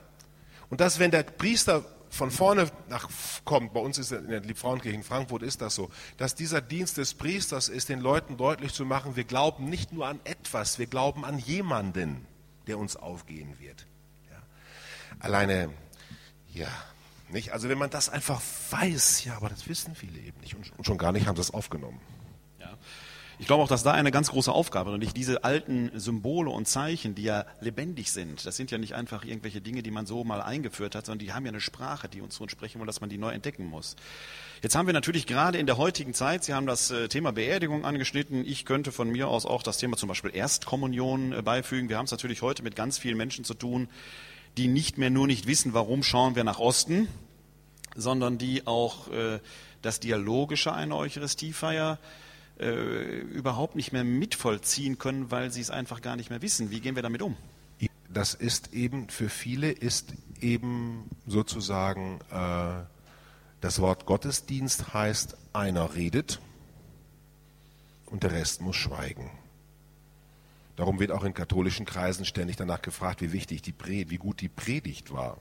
Und dass, wenn der Priester von vorne nach kommt, bei uns ist in der Liebfrauenkirche in Frankfurt ist das so, dass dieser Dienst des Priesters ist, den Leuten deutlich zu machen, wir glauben nicht nur an etwas, wir glauben an jemanden, der uns aufgehen wird. Ja. Alleine, ja, nicht? Also wenn man das einfach weiß, ja, aber das wissen viele eben nicht und schon gar nicht haben sie es aufgenommen. Ich glaube auch, dass da eine ganz große Aufgabe drin liegt. Diese alten Symbole und Zeichen, die ja lebendig sind, das sind ja nicht einfach irgendwelche Dinge, die man so mal eingeführt hat, sondern die haben ja eine Sprache, die uns so entsprechen wollen, dass man die neu entdecken muss. Jetzt haben wir natürlich gerade in der heutigen Zeit, Sie haben das äh, Thema Beerdigung angeschnitten. Ich könnte von mir aus auch das Thema zum Beispiel Erstkommunion äh, beifügen. Wir haben es natürlich heute mit ganz vielen Menschen zu tun, die nicht mehr nur nicht wissen, warum schauen wir nach Osten, sondern die auch äh, das Dialogische einer Eucharistiefeier äh, überhaupt nicht mehr mitvollziehen können, weil sie es einfach gar nicht mehr wissen. Wie gehen wir damit um? Das ist eben für viele ist eben sozusagen äh, das Wort Gottesdienst heißt, einer redet und der Rest muss schweigen. Darum wird auch in katholischen Kreisen ständig danach gefragt, wie wichtig die Predigt, wie gut die Predigt war.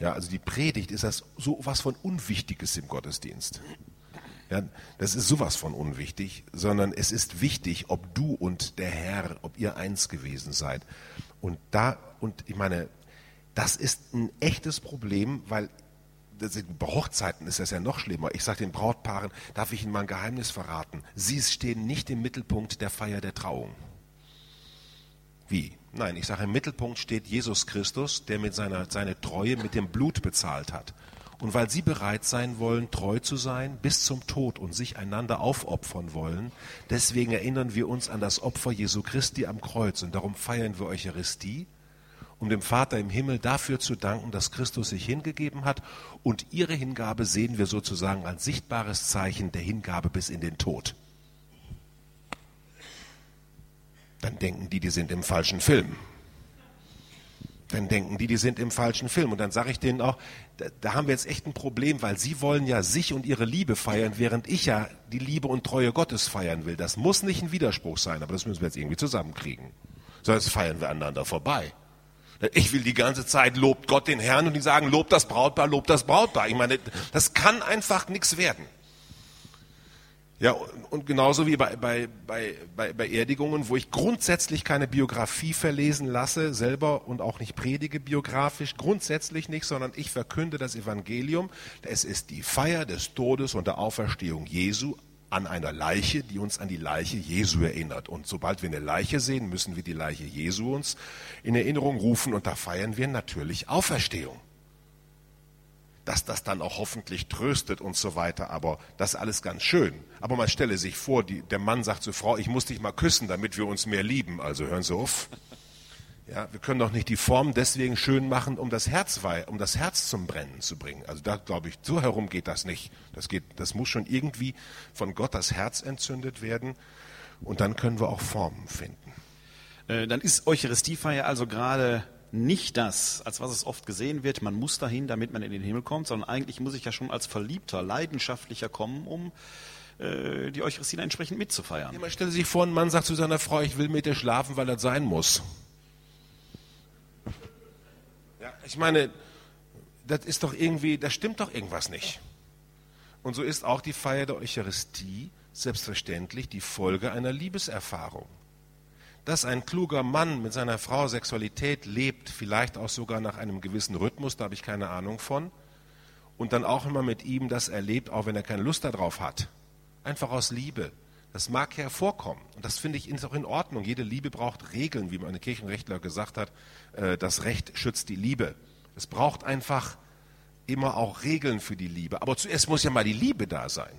Ja, also die Predigt ist das so was von Unwichtiges im Gottesdienst. Ja, das ist sowas von unwichtig, sondern es ist wichtig, ob du und der Herr, ob ihr eins gewesen seid. Und da, und ich meine, das ist ein echtes Problem, weil bei Hochzeiten ist das ja noch schlimmer. Ich sage den Brautpaaren, darf ich Ihnen mal ein Geheimnis verraten? Sie stehen nicht im Mittelpunkt der Feier der Trauung. Wie? Nein, ich sage, im Mittelpunkt steht Jesus Christus, der mit seiner seine Treue mit dem Blut bezahlt hat. Und weil sie bereit sein wollen, treu zu sein bis zum Tod und sich einander aufopfern wollen, deswegen erinnern wir uns an das Opfer Jesu Christi am Kreuz und darum feiern wir Eucharistie, um dem Vater im Himmel dafür zu danken, dass Christus sich hingegeben hat und ihre Hingabe sehen wir sozusagen als sichtbares Zeichen der Hingabe bis in den Tod. Dann denken die, die sind im falschen Film dann denken die, die sind im falschen Film. Und dann sage ich denen auch, da, da, haben wir jetzt echt ein Problem, weil sie wollen ja sich und ihre Liebe feiern, während ich ja die Liebe und Treue Gottes feiern will. Das muss nicht ein Widerspruch sein, aber das müssen wir jetzt irgendwie zusammenkriegen. Sonst feiern wir aneinander vorbei. Ich will die ganze Zeit, lobt Gott den Herrn und die sagen, lobt das Brautpaar, lobt das Brautpaar. Ich meine, das kann einfach nichts werden. Ja, und genauso wie bei, bei, bei, bei Beerdigungen, wo ich grundsätzlich keine Biografie verlesen lasse, selber und auch nicht predige biografisch, grundsätzlich nicht, sondern ich verkünde das Evangelium. Es ist die Feier des Todes und der Auferstehung Jesu an einer Leiche, die uns an die Leiche Jesu erinnert. Und sobald wir eine Leiche sehen, müssen wir die Leiche Jesu uns in Erinnerung rufen und da feiern wir natürlich Auferstehung. Dass das dann auch hoffentlich tröstet und so weiter, aber das ist alles ganz schön. Aber man stelle sich vor, die, der Mann sagt zur Frau, ich muss dich mal küssen, damit wir uns mehr lieben. Also hören Sie auf. Ja, wir können doch nicht die Form deswegen schön machen, um das Herz, um das Herz zum Brennen zu bringen. Also da glaube ich, so herum geht das nicht. Das geht, das muss schon irgendwie von Gott das Herz entzündet werden und dann können wir auch Formen finden. Äh, dann ist Eucharistiefeier also gerade nicht das, als was es oft gesehen wird, man muss dahin, damit man in den Himmel kommt, sondern eigentlich muss ich ja schon als Verliebter, Leidenschaftlicher kommen, um äh, die Eucharistie entsprechend mitzufeiern. Ja, man stelle sich vor, ein Mann sagt zu seiner Frau, ich will mit dir schlafen, weil das sein muss. Ich meine, das ist doch irgendwie, da stimmt doch irgendwas nicht. Und so ist auch die Feier der Eucharistie selbstverständlich die Folge einer Liebeserfahrung. Dass ein kluger Mann mit seiner Frau Sexualität lebt, vielleicht auch sogar nach einem gewissen Rhythmus, da habe ich keine Ahnung von, und dann auch immer mit ihm das erlebt, auch wenn er keine Lust darauf hat. Einfach aus Liebe. Das mag ja vorkommen. Und das finde ich auch in Ordnung. Jede Liebe braucht Regeln, wie meine Kirchenrechtler gesagt hat. Äh, das Recht schützt die Liebe. Es braucht einfach immer auch Regeln für die Liebe. Aber zuerst muss ja mal die Liebe da sein.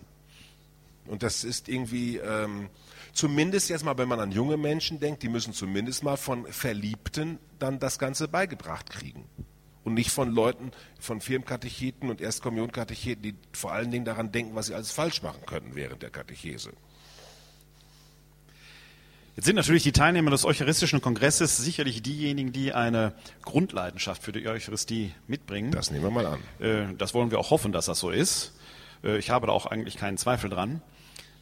Und das ist irgendwie, ähm, zumindest jetzt mal, wenn man an junge Menschen denkt, die müssen zumindest mal von Verliebten dann das Ganze beigebracht kriegen. Und nicht von Leuten, von Firmenkatecheten und Erstkommunkatecheten, die vor allen Dingen daran denken, was sie alles falsch machen können während der Katechese. Jetzt sind natürlich die Teilnehmer des Eucharistischen Kongresses sicherlich diejenigen, die eine Grundleidenschaft für die Eucharistie mitbringen. Das nehmen wir mal an. Äh, das wollen wir auch hoffen, dass das so ist. Äh, ich habe da auch eigentlich keinen Zweifel dran.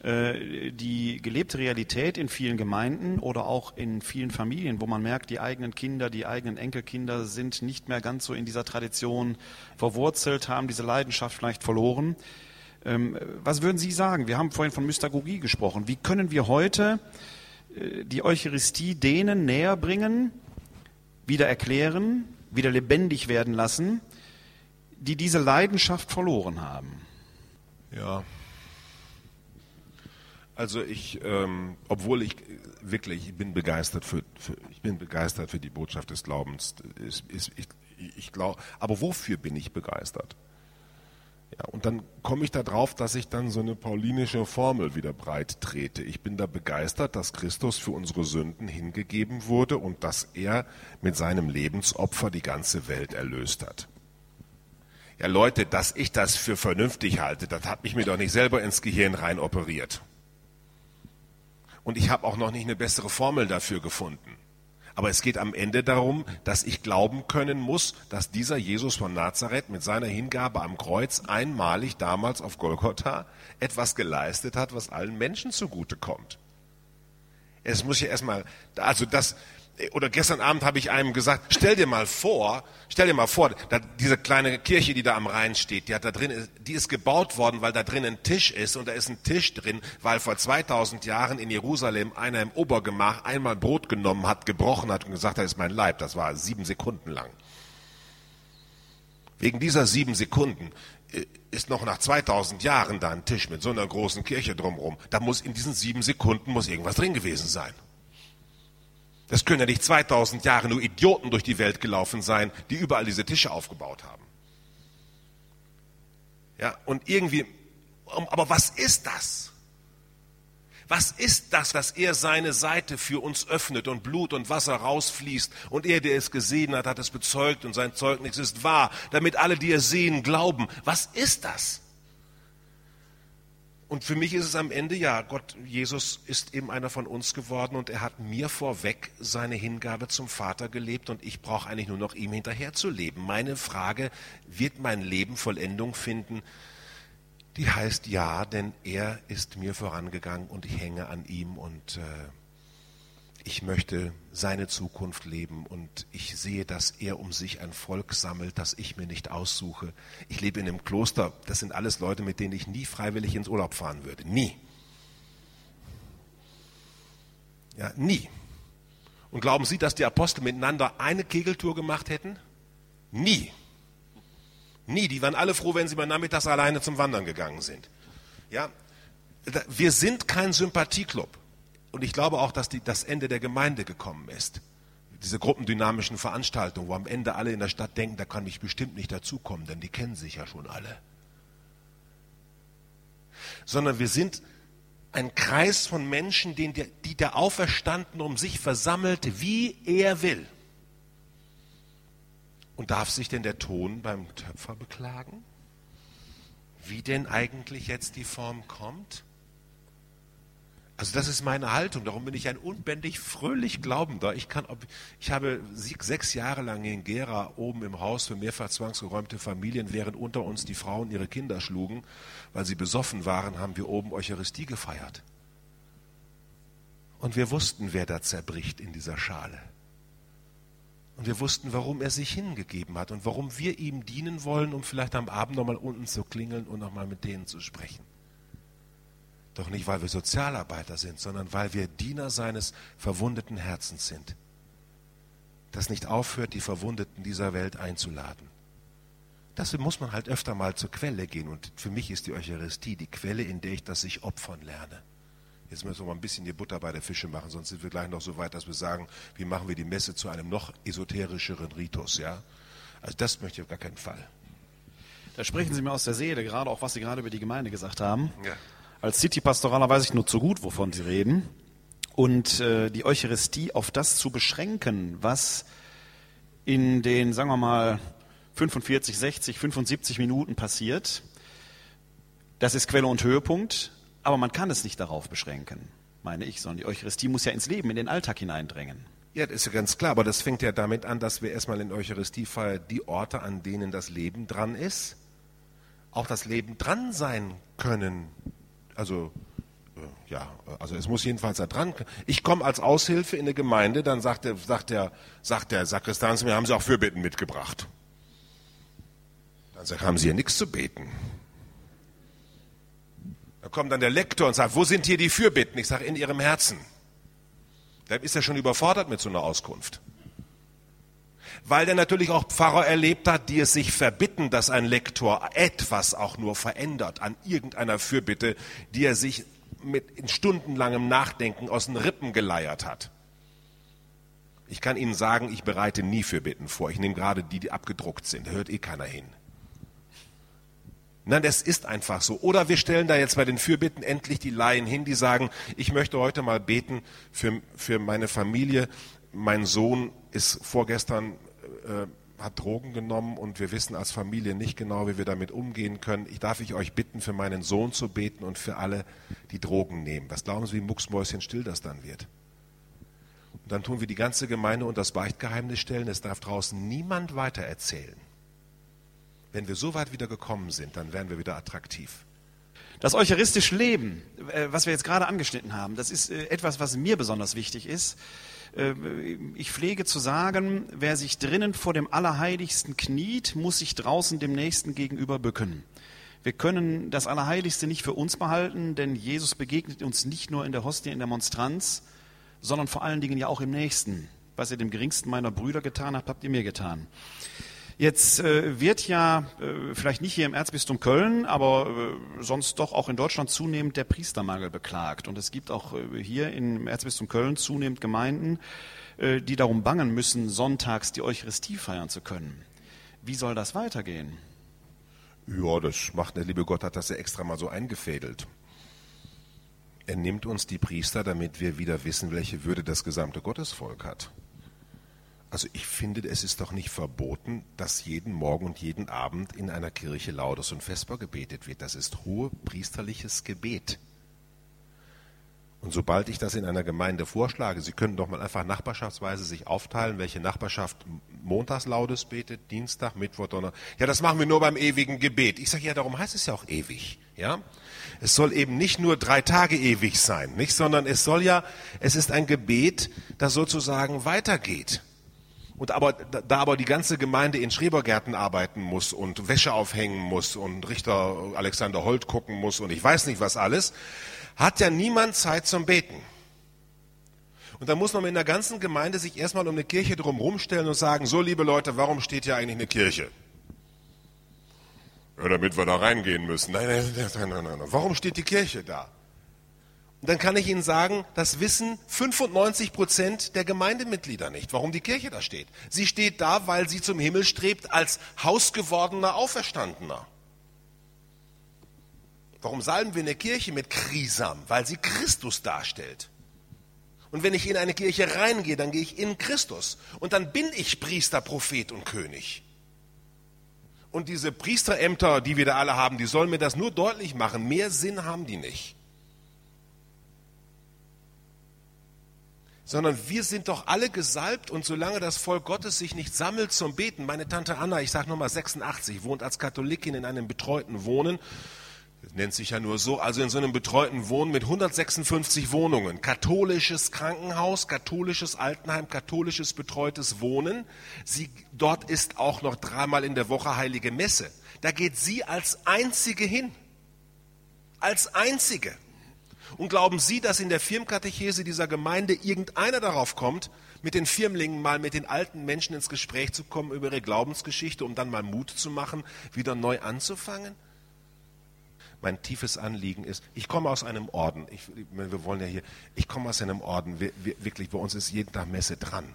Äh, die gelebte Realität in vielen Gemeinden oder auch in vielen Familien, wo man merkt, die eigenen Kinder, die eigenen Enkelkinder sind nicht mehr ganz so in dieser Tradition verwurzelt, haben diese Leidenschaft vielleicht verloren. Ähm, was würden Sie sagen? Wir haben vorhin von Mystagogie gesprochen. Wie können wir heute die Eucharistie denen näher bringen, wieder erklären, wieder lebendig werden lassen, die diese Leidenschaft verloren haben. Ja. Also ich, ähm, obwohl ich wirklich, ich bin begeistert für, für, ich bin begeistert für die Botschaft des Glaubens. Ich, ich, ich glaube, aber wofür bin ich begeistert? Ja, und dann komme ich da drauf, dass ich dann so eine paulinische Formel wieder breit trete. Ich bin da begeistert, dass Christus für unsere Sünden hingegeben wurde und dass er mit seinem Lebensopfer die ganze Welt erlöst hat. Ja, Leute, dass ich das für vernünftig halte, das hat mich mir doch nicht selber ins Gehirn rein operiert. Und ich habe auch noch nicht eine bessere Formel dafür gefunden. Aber es geht am Ende darum, dass ich glauben können muss, dass dieser Jesus von Nazareth mit seiner Hingabe am Kreuz einmalig damals auf Golgotha etwas geleistet hat, was allen Menschen zugutekommt. Es muss ja erstmal, also das, oder gestern Abend habe ich einem gesagt, stell dir mal vor, stell dir mal vor, da, diese kleine Kirche, die da am Rhein steht, die hat da drin, die ist gebaut worden, weil da drin ein Tisch ist und da ist ein Tisch drin, weil vor 2000 Jahren in Jerusalem einer im Obergemach einmal Brot genommen hat, gebrochen hat und gesagt, das ist mein Leib. Das war sieben Sekunden lang. Wegen dieser sieben Sekunden äh, ist noch nach 2000 Jahren da ein Tisch mit so einer großen Kirche drumherum. Da muss in diesen sieben Sekunden muss irgendwas drin gewesen sein. Das können ja nicht 2000 Jahre nur Idioten durch die Welt gelaufen sein, die überall diese Tische aufgebaut haben. Ja, und irgendwie, aber was ist das? Was ist das, dass er seine Seite für uns öffnet und Blut und Wasser rausfließt und er, der es gesehen hat, hat es bezeugt und sein Zeugnis ist wahr, damit alle, die es sehen, glauben. Was ist das? Und für mich ist es am Ende ja, Gott, Jesus ist eben einer von uns geworden und er hat mir vorweg seine Hingabe zum Vater gelebt und ich brauche eigentlich nur noch ihm hinterher zu leben. Meine Frage, wird mein Leben Vollendung finden? Die heißt ja, denn er ist mir vorangegangen und ich hänge an ihm und äh, ich möchte seine Zukunft leben und ich sehe, dass er um sich ein Volk sammelt, das ich mir nicht aussuche. Ich lebe in einem Kloster. Das sind alles Leute, mit denen ich nie freiwillig ins Urlaub fahren würde. Nie. Ja, nie. Und glauben Sie, dass die Apostel miteinander eine Kegeltour gemacht hätten? Nie. Nie. Die waren alle froh, wenn sie mal nachmittags alleine zum Wandern gegangen sind. Ja, Wir sind kein Sympathieklub. Und ich glaube auch, dass die, das Ende der Gemeinde gekommen ist. Diese gruppendynamischen Veranstaltungen, wo am Ende alle in der Stadt denken, da kann ich bestimmt nicht dazukommen, denn die kennen sich ja schon alle. Sondern wir sind ein Kreis von Menschen, die der Auferstanden um sich versammelt, wie er will. Und darf sich denn der Ton beim Töpfer beklagen? Wie denn eigentlich jetzt die Form kommt? Also das ist meine Haltung. Darum bin ich ein unbändig fröhlich Glaubender. Ich kann, ich habe sechs Jahre lang in Gera oben im Haus für mehrfach zwangsgeräumte Familien, während unter uns die Frauen ihre Kinder schlugen, weil sie besoffen waren, haben wir oben Eucharistie gefeiert. Und wir wussten, wer da zerbricht in dieser Schale. Und wir wussten, warum er sich hingegeben hat und warum wir ihm dienen wollen, um vielleicht am Abend nochmal unten zu klingeln und nochmal mit denen zu sprechen. Doch nicht, weil wir Sozialarbeiter sind, sondern weil wir Diener seines verwundeten Herzens sind, das nicht aufhört, die Verwundeten dieser Welt einzuladen. Das muss man halt öfter mal zur Quelle gehen. Und für mich ist die Eucharistie die Quelle, in der ich das sich opfern lerne. Jetzt müssen wir mal ein bisschen die Butter bei der Fische machen, sonst sind wir gleich noch so weit, dass wir sagen, wie machen wir die Messe zu einem noch esoterischeren Ritus, ja? Also das möchte ich auf gar keinen Fall. Da sprechen Sie mir aus der Seele, gerade auch was Sie gerade über die Gemeinde gesagt haben. Ja. Als City-Pastoraler weiß ich nur zu gut, wovon Sie reden. Und äh, die Eucharistie auf das zu beschränken, was in den, sagen wir mal, 45, 60, 75 Minuten passiert, das ist Quelle und Höhepunkt, aber man kann es nicht darauf beschränken, meine ich, sondern die Eucharistie muss ja ins Leben, in den Alltag hineindrängen. Ja, das ist ja ganz klar, aber das fängt ja damit an, dass wir erstmal in Eucharistiefeier die Orte, an denen das Leben dran ist, auch das Leben dran sein können, also äh, ja, also es muss jedenfalls da dran. Ich komme als Aushilfe in eine Gemeinde, dann sagt der, sagt der, sagt der Sakristan zu mir, haben Sie auch Fürbitten mitgebracht? Dann sagt, haben Sie hier nichts zu beten? Da kommt dann der Lektor und sagt, wo sind hier die Fürbitten? Ich sage, in Ihrem Herzen. Dann ist er schon überfordert mit so einer Auskunft weil der natürlich auch Pfarrer erlebt hat, die es sich verbitten, dass ein Lektor etwas auch nur verändert an irgendeiner Fürbitte, die er sich mit stundenlangem Nachdenken aus den Rippen geleiert hat. Ich kann Ihnen sagen, ich bereite nie Fürbitten vor. Ich nehme gerade die, die abgedruckt sind. Da hört eh keiner hin. Nein, das ist einfach so. Oder wir stellen da jetzt bei den Fürbitten endlich die Laien hin, die sagen, ich möchte heute mal beten für, für meine Familie. Mein Sohn ist vorgestern äh, hat Drogen genommen und wir wissen als Familie nicht genau, wie wir damit umgehen können. Ich darf ich euch bitten, für meinen Sohn zu beten und für alle, die Drogen nehmen. Was glauben Sie, wie mucksmäuschenstill das dann wird? Und dann tun wir die ganze Gemeinde unter das Beichtgeheimnis stellen. Es darf draußen niemand weiter erzählen. Wenn wir so weit wieder gekommen sind, dann werden wir wieder attraktiv. Das eucharistische Leben, äh, was wir jetzt gerade angeschnitten haben, das ist äh, etwas, was mir besonders wichtig ist. Äh, ich pflege zu sagen, wer sich drinnen vor dem Allerheiligsten kniet, muss sich draußen dem Nächsten gegenüber bücken. Wir können das Allerheiligste nicht für uns behalten, denn Jesus begegnet uns nicht nur in der Hostie, in der Monstranz, sondern vor allen Dingen ja auch im Nächsten. Was ihr dem geringsten meiner Brüder getan habt, habt ihr mir getan. Jetzt äh, wird ja äh, vielleicht nicht hier im Erzbistum Köln, aber äh, sonst doch auch in Deutschland zunehmend der Priestermangel beklagt. Und es gibt auch äh, hier im Erzbistum Köln zunehmend Gemeinden, äh, die darum bangen müssen, sonntags die Eucharistie feiern zu können. Wie soll das weitergehen? Ja, das macht der liebe Gott, hat das ja extra mal so eingefädelt. Er nimmt uns die Priester, damit wir wieder wissen, welche Würde das gesamte Gottesvolk hat. Also ich finde, es ist doch nicht verboten, dass jeden Morgen und jeden Abend in einer Kirche Laudes und Vesper gebetet wird. Das ist hohe priesterliches Gebet. Und sobald ich das in einer Gemeinde vorschlage, Sie können doch mal einfach nachbarschaftsweise sich aufteilen, welche Nachbarschaft montags Laudes betet, Dienstag, Mittwoch, Donner. Ja, das machen wir nur beim ewigen Gebet. Ich sage, ja, darum heißt es ja auch ewig. Ja? Es soll eben nicht nur drei Tage ewig sein, nicht, sondern es soll ja, es ist ein Gebet, das sozusagen weitergeht. Und aber, da aber die ganze Gemeinde in Schrebergärten arbeiten muss und Wäsche aufhängen muss und Richter Alexander Holt gucken muss und ich weiß nicht was alles, hat ja niemand Zeit zum Beten. Und da muss man in der ganzen Gemeinde sich erstmal um eine Kirche drumherum stellen und sagen, so liebe Leute, warum steht hier eigentlich eine Kirche? Ja, damit wir da reingehen müssen. Nein, nein, nein, nein, nein. Warum steht die Kirche da? Und dann kann ich Ihnen sagen, das wissen 95 Prozent der Gemeindemitglieder nicht, warum die Kirche da steht. Sie steht da, weil sie zum Himmel strebt als hausgewordener Auferstandener. Warum salben wir eine Kirche mit Krisam? Weil sie Christus darstellt. Und wenn ich in eine Kirche reingehe, dann gehe ich in Christus. Und dann bin ich Priester, Prophet und König. Und diese Priesterämter, die wir da alle haben, die sollen mir das nur deutlich machen. Mehr Sinn haben die nicht. Sondern wir sind doch alle gesalbt und solange das Volk Gottes sich nicht sammelt zum Beten, meine Tante Anna, ich sage nochmal 86, wohnt als Katholikin in einem betreuten Wohnen, nennt sich ja nur so, also in so einem betreuten Wohnen mit 156 Wohnungen, katholisches Krankenhaus, katholisches Altenheim, katholisches betreutes Wohnen. Sie, dort ist auch noch dreimal in der Woche heilige Messe. Da geht sie als Einzige hin. Als Einzige. Und glauben Sie, dass in der Firmkatechese dieser Gemeinde irgendeiner darauf kommt, mit den Firmlingen mal mit den alten Menschen ins Gespräch zu kommen über ihre Glaubensgeschichte, um dann mal Mut zu machen, wieder neu anzufangen? Mein tiefes Anliegen ist, ich komme aus einem Orden, ich, wir wollen ja hier, ich komme aus einem Orden, wir, wir, wirklich, bei uns ist jeden Tag Messe dran.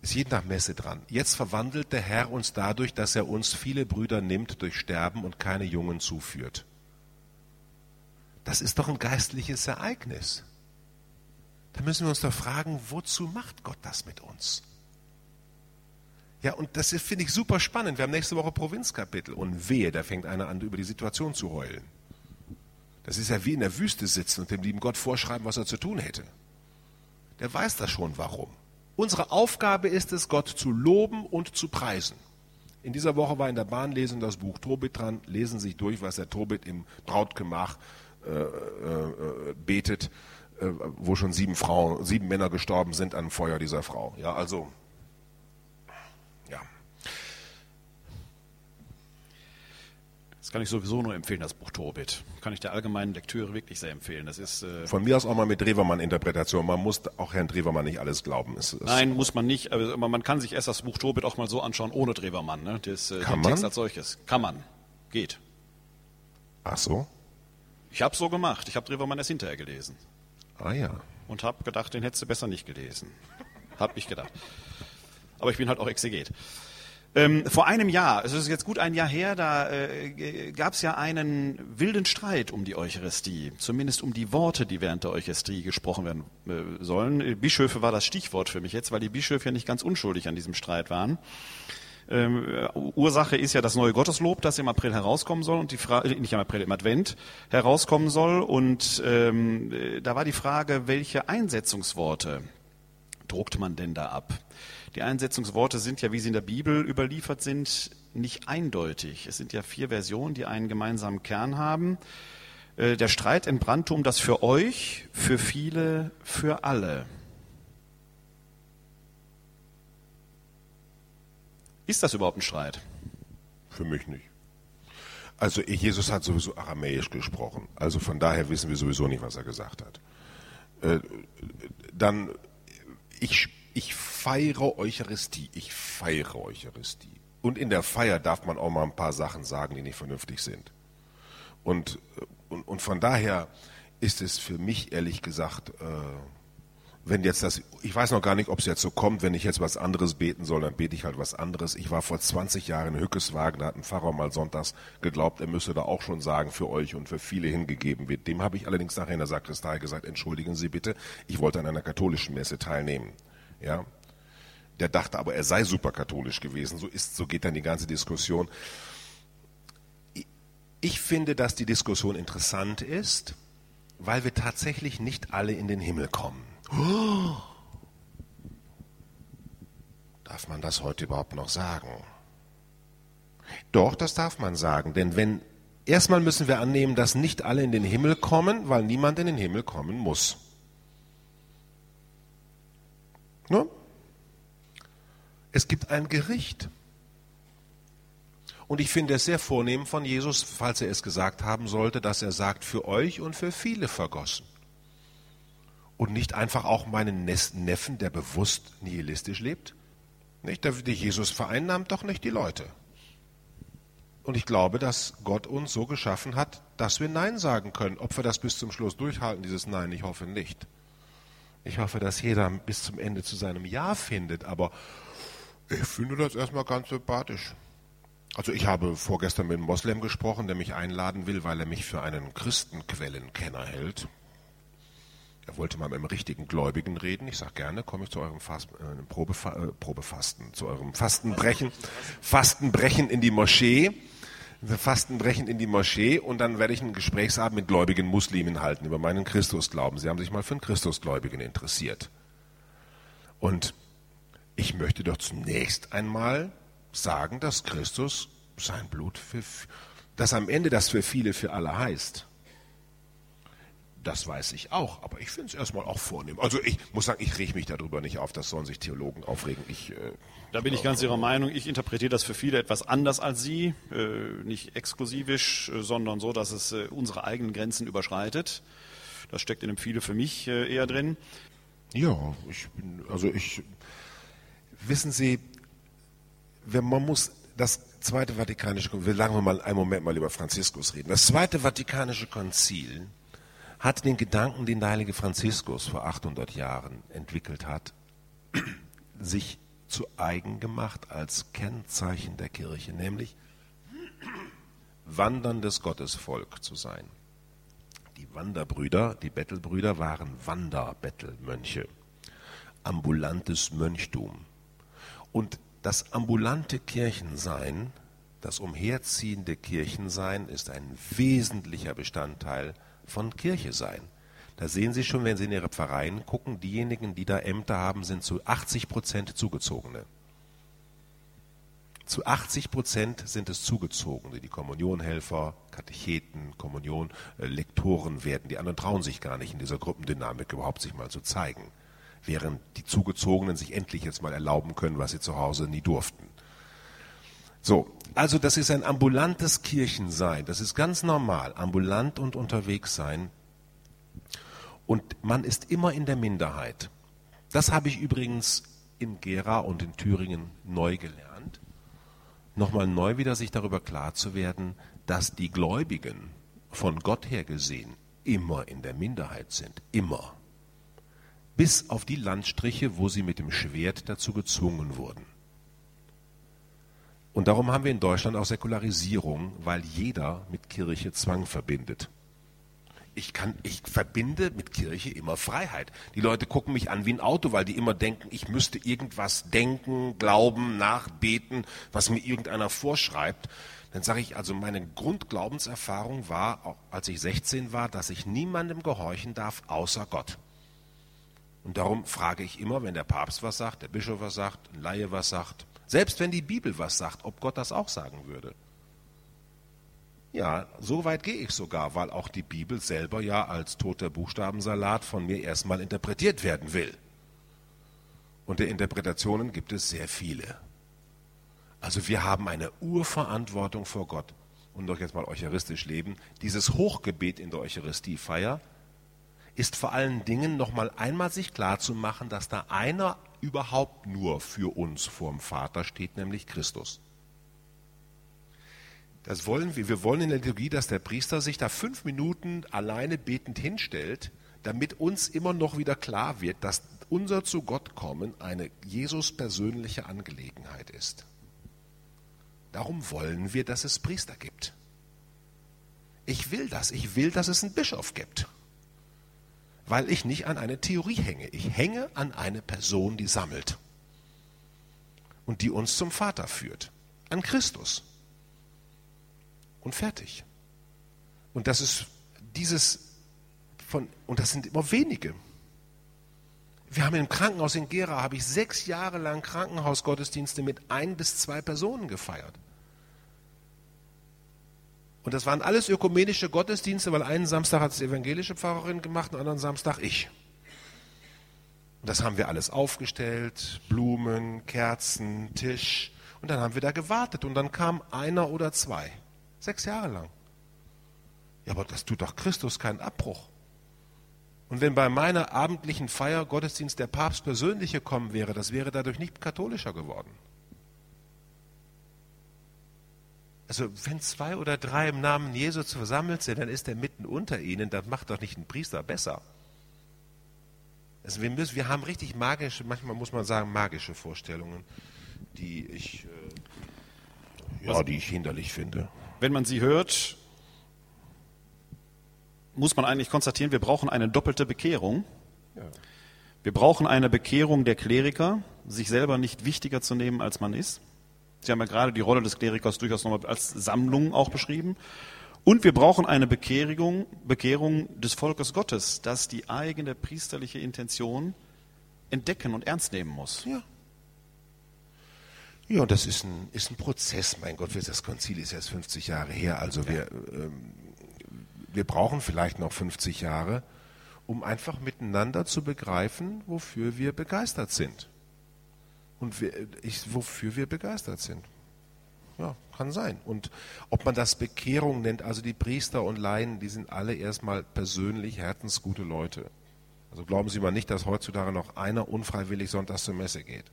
Ist jeden Tag Messe dran. Jetzt verwandelt der Herr uns dadurch, dass er uns viele Brüder nimmt durch Sterben und keine Jungen zuführt. Das ist doch ein geistliches Ereignis. Da müssen wir uns doch fragen, wozu macht Gott das mit uns? Ja, und das finde ich super spannend. Wir haben nächste Woche Provinzkapitel und wehe, da fängt einer an, über die Situation zu heulen. Das ist ja wie in der Wüste sitzen und dem lieben Gott vorschreiben, was er zu tun hätte. Der weiß das schon, warum. Unsere Aufgabe ist es, Gott zu loben und zu preisen. In dieser Woche war in der Bahnlesung das Buch Tobit dran. Lesen Sie sich durch, was der Tobit im Brautgemach äh, äh, betet, äh, wo schon sieben Frauen, sieben Männer gestorben sind an Feuer dieser Frau. Ja, also ja. Das kann ich sowieso nur empfehlen, das Buch Tobit. Kann ich der allgemeinen Lektüre wirklich sehr empfehlen. Das ist äh von mir aus auch mal mit Drewermann-Interpretation. Man muss auch Herrn Drewermann nicht alles glauben. Es, es Nein, muss man nicht. Aber man kann sich erst das Buch Tobit auch mal so anschauen ohne Drewermann. Ne? Das, äh, kann den Text als solches. Kann man. Geht. Ach so. Ich habe so gemacht. Ich habe Drewermann erst hinterher gelesen. Ah ja. Und habe gedacht, den hättest du besser nicht gelesen. Hab ich gedacht. Aber ich bin halt auch Exeget. Ähm, vor einem Jahr, es ist jetzt gut ein Jahr her, da äh, gab es ja einen wilden Streit um die Eucharistie, zumindest um die Worte, die während der Eucharistie gesprochen werden äh, sollen. Bischöfe war das Stichwort für mich jetzt, weil die Bischöfe ja nicht ganz unschuldig an diesem Streit waren. Ähm, Ursache ist ja das neue Gotteslob, das im April herauskommen soll und die Frage, nicht im April, im Advent herauskommen soll. Und ähm, äh, da war die Frage, welche Einsetzungsworte druckt man denn da ab? Die Einsetzungsworte sind ja, wie sie in der Bibel überliefert sind, nicht eindeutig. Es sind ja vier Versionen, die einen gemeinsamen Kern haben. Äh, der Streit entbrannte um das für euch, für viele, für alle. Ist das überhaupt ein Streit? Für mich nicht. Also Jesus hat sowieso aramäisch gesprochen. Also von daher wissen wir sowieso nicht, was er gesagt hat. Äh, dann, ich, ich feiere Eucharistie. Ich feiere Eucharistie. Und in der Feier darf man auch mal ein paar Sachen sagen, die nicht vernünftig sind. Und, und, und von daher ist es für mich ehrlich gesagt äh, wenn jetzt das, ich weiß noch gar nicht, ob es jetzt so kommt, wenn ich jetzt was anderes beten soll, dann bete ich halt was anderes. Ich war vor 20 Jahren in Hückeswagen, da hat ein Pfarrer mal sonntags geglaubt, er müsse da auch schon sagen, für euch und für viele hingegeben wird. Dem habe ich allerdings nachher in der Sakristei gesagt, entschuldigen Sie bitte, ich wollte an einer katholischen Messe teilnehmen. Ja. Der dachte aber, er sei super katholisch gewesen. So ist, so geht dann die ganze Diskussion. Ich finde, dass die Diskussion interessant ist, weil wir tatsächlich nicht alle in den Himmel kommen. Darf man das heute überhaupt noch sagen? Doch, das darf man sagen, denn wenn erstmal müssen wir annehmen, dass nicht alle in den Himmel kommen, weil niemand in den Himmel kommen muss. Ne? Es gibt ein Gericht. Und ich finde es sehr vornehm von Jesus, falls er es gesagt haben sollte, dass er sagt, für euch und für viele vergossen und nicht einfach auch meinen Neffen, der bewusst nihilistisch lebt? Nicht? Der Jesus vereinnahmt doch nicht die Leute. Und ich glaube, dass Gott uns so geschaffen hat, dass wir Nein sagen können. Ob wir das bis zum Schluss durchhalten, dieses Nein, ich hoffe nicht. Ich hoffe, dass jeder bis zum Ende zu seinem Ja findet, aber ich finde das erstmal ganz sympathisch. Also ich habe vorgestern mit einem Moslem gesprochen, der mich einladen will, weil er mich für einen Christenquellenkenner hält. Er wollte mal mit einem richtigen Gläubigen reden. Ich sage gerne, komme ich zu eurem Fast, äh, Probefa äh, Probefasten, zu eurem Fastenbrechen, Fastenbrechen in die Moschee. Fastenbrechen in die Moschee und dann werde ich einen Gesprächsabend mit gläubigen Muslimen halten über meinen Christusglauben. Sie haben sich mal für einen Christusgläubigen interessiert. Und ich möchte doch zunächst einmal sagen, dass Christus sein Blut für, dass am Ende das für viele, für alle heißt. Das weiß ich auch, aber ich finde es erstmal auch vornehm. Also ich muss sagen, ich rege mich darüber nicht auf, das sollen sich Theologen aufregen. Ich, äh, da bin ich ganz Ihrer Meinung. Ich interpretiere das für viele etwas anders als Sie, äh, nicht exklusivisch, äh, sondern so, dass es äh, unsere eigenen Grenzen überschreitet. Das steckt in dem viele für mich äh, eher drin. Ja, ich bin, also ich, wissen Sie, wenn man muss das Zweite Vatikanische Konzil, sagen wir mal einen Moment mal über Franziskus reden. Das Zweite Vatikanische Konzil hat den Gedanken, den der heilige Franziskus vor 800 Jahren entwickelt hat, sich zu eigen gemacht als Kennzeichen der Kirche, nämlich wanderndes Gottesvolk zu sein. Die Wanderbrüder, die Bettelbrüder waren Wanderbettelmönche, ambulantes Mönchtum. Und das ambulante Kirchensein, das umherziehende Kirchensein ist ein wesentlicher Bestandteil von Kirche sein. Da sehen Sie schon, wenn Sie in Ihre Pfarreien gucken, diejenigen, die da Ämter haben, sind zu 80 Prozent Zugezogene. Zu 80 Prozent sind es Zugezogene, die Kommunionhelfer, Katecheten, Kommunion, äh, Lektoren werden. Die anderen trauen sich gar nicht in dieser Gruppendynamik überhaupt sich mal zu zeigen. Während die Zugezogenen sich endlich jetzt mal erlauben können, was sie zu Hause nie durften. So, also das ist ein ambulantes Kirchensein. Das ist ganz normal, ambulant und unterwegs sein. Und man ist immer in der Minderheit. Das habe ich übrigens in Gera und in Thüringen neu gelernt. Nochmal neu wieder sich darüber klar zu werden, dass die Gläubigen von Gott her gesehen immer in der Minderheit sind. Immer. Bis auf die Landstriche, wo sie mit dem Schwert dazu gezwungen wurden. Und darum haben wir in Deutschland auch Säkularisierung, weil jeder mit Kirche Zwang verbindet. Ich, kann, ich verbinde mit Kirche immer Freiheit. Die Leute gucken mich an wie ein Auto, weil die immer denken, ich müsste irgendwas denken, glauben, nachbeten, was mir irgendeiner vorschreibt. Dann sage ich, also meine Grundglaubenserfahrung war, als ich 16 war, dass ich niemandem gehorchen darf, außer Gott. Und darum frage ich immer, wenn der Papst was sagt, der Bischof was sagt, ein Laie was sagt, selbst wenn die Bibel was sagt, ob Gott das auch sagen würde. Ja, so weit gehe ich sogar, weil auch die Bibel selber ja als toter Buchstabensalat von mir erstmal interpretiert werden will. Und der Interpretationen gibt es sehr viele. Also wir haben eine Urverantwortung vor Gott. Und doch jetzt mal eucharistisch leben. Dieses Hochgebet in der Eucharistiefeier ist vor allen Dingen nochmal einmal sich klar zu machen, dass da einer überhaupt nur für uns vorm Vater steht, nämlich Christus. Das wollen wir. Wir wollen in der Liturgie, dass der Priester sich da fünf Minuten alleine betend hinstellt, damit uns immer noch wieder klar wird, dass unser zu Gott kommen eine Jesus persönliche Angelegenheit ist. Darum wollen wir, dass es Priester gibt. Ich will das. Ich will, dass es einen Bischof gibt weil ich nicht an eine Theorie hänge. Ich hänge an eine Person, die sammelt und die uns zum Vater führt, an Christus. Und fertig. Und das ist dieses von, und das sind immer wenige. Wir haben im Krankenhaus in Gera, habe ich sechs Jahre lang Krankenhausgottesdienste mit ein bis zwei Personen gefeiert. Und das waren alles ökumenische Gottesdienste, weil einen Samstag hat es die evangelische Pfarrerin gemacht, einen anderen Samstag ich. Und das haben wir alles aufgestellt, Blumen, Kerzen, Tisch. Und dann haben wir da gewartet und dann kam einer oder zwei. Sechs Jahre lang. Ja, aber das tut doch Christus keinen Abbruch. Und wenn bei meiner abendlichen Feier Gottesdienst der Papst persönlich gekommen wäre, das wäre dadurch nicht katholischer geworden. Also wenn zwei oder drei im Namen Jesu versammelt sind, dann ist er mitten unter ihnen. Das macht doch nicht einen Priester besser. Also wir, müssen, wir haben richtig magische, manchmal muss man sagen, magische Vorstellungen, die ich, äh, ja, die ich hinderlich finde. Wenn man sie hört, muss man eigentlich konstatieren, wir brauchen eine doppelte Bekehrung. Ja. Wir brauchen eine Bekehrung der Kleriker, sich selber nicht wichtiger zu nehmen, als man ist. Sie haben ja gerade die Rolle des Klerikers durchaus nochmal als Sammlung auch beschrieben. Und wir brauchen eine Bekehrung, Bekehrung des Volkes Gottes, das die eigene priesterliche Intention entdecken und ernst nehmen muss. Ja. Ja, das ist ein, ist ein Prozess. Mein Gott, das Konzil ist erst 50 Jahre her. Also wir, ähm, wir brauchen vielleicht noch 50 Jahre, um einfach miteinander zu begreifen, wofür wir begeistert sind. Und wir, ich, wofür wir begeistert sind. Ja, kann sein. Und ob man das Bekehrung nennt, also die Priester und Laien, die sind alle erstmal persönlich herzensgute Leute. Also glauben Sie mal nicht, dass heutzutage noch einer unfreiwillig sonntags zur Messe geht.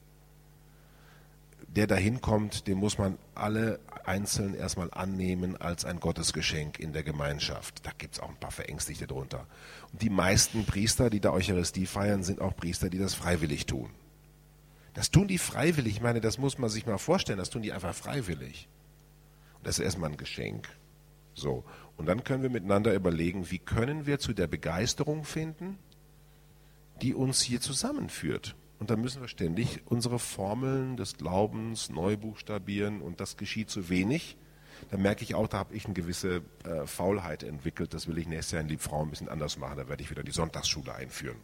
Der dahin kommt, den muss man alle einzeln erstmal annehmen als ein Gottesgeschenk in der Gemeinschaft. Da gibt es auch ein paar Verängstigte drunter. Und die meisten Priester, die da Eucharistie feiern, sind auch Priester, die das freiwillig tun. Das tun die freiwillig. Ich meine, das muss man sich mal vorstellen. Das tun die einfach freiwillig. Das ist erstmal ein Geschenk. So. Und dann können wir miteinander überlegen, wie können wir zu der Begeisterung finden, die uns hier zusammenführt. Und dann müssen wir ständig unsere Formeln des Glaubens neu buchstabieren und das geschieht zu wenig. Da merke ich auch, da habe ich eine gewisse äh, Faulheit entwickelt. Das will ich nächstes Jahr in Liebfrau ein bisschen anders machen. Da werde ich wieder die Sonntagsschule einführen.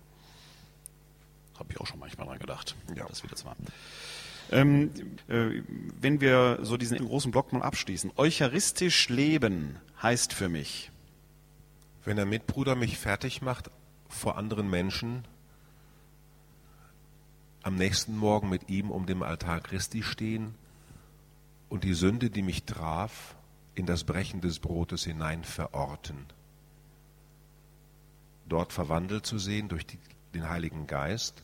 Habe ich auch schon manchmal dran gedacht, ja. dass wir das waren. Ähm, äh, wenn wir so diesen großen Block mal abschließen. Eucharistisch leben heißt für mich. Wenn der Mitbruder mich fertig macht vor anderen Menschen, am nächsten Morgen mit ihm um dem Altar Christi stehen und die Sünde, die mich traf, in das Brechen des Brotes hinein verorten. Dort verwandelt zu sehen durch die den Heiligen Geist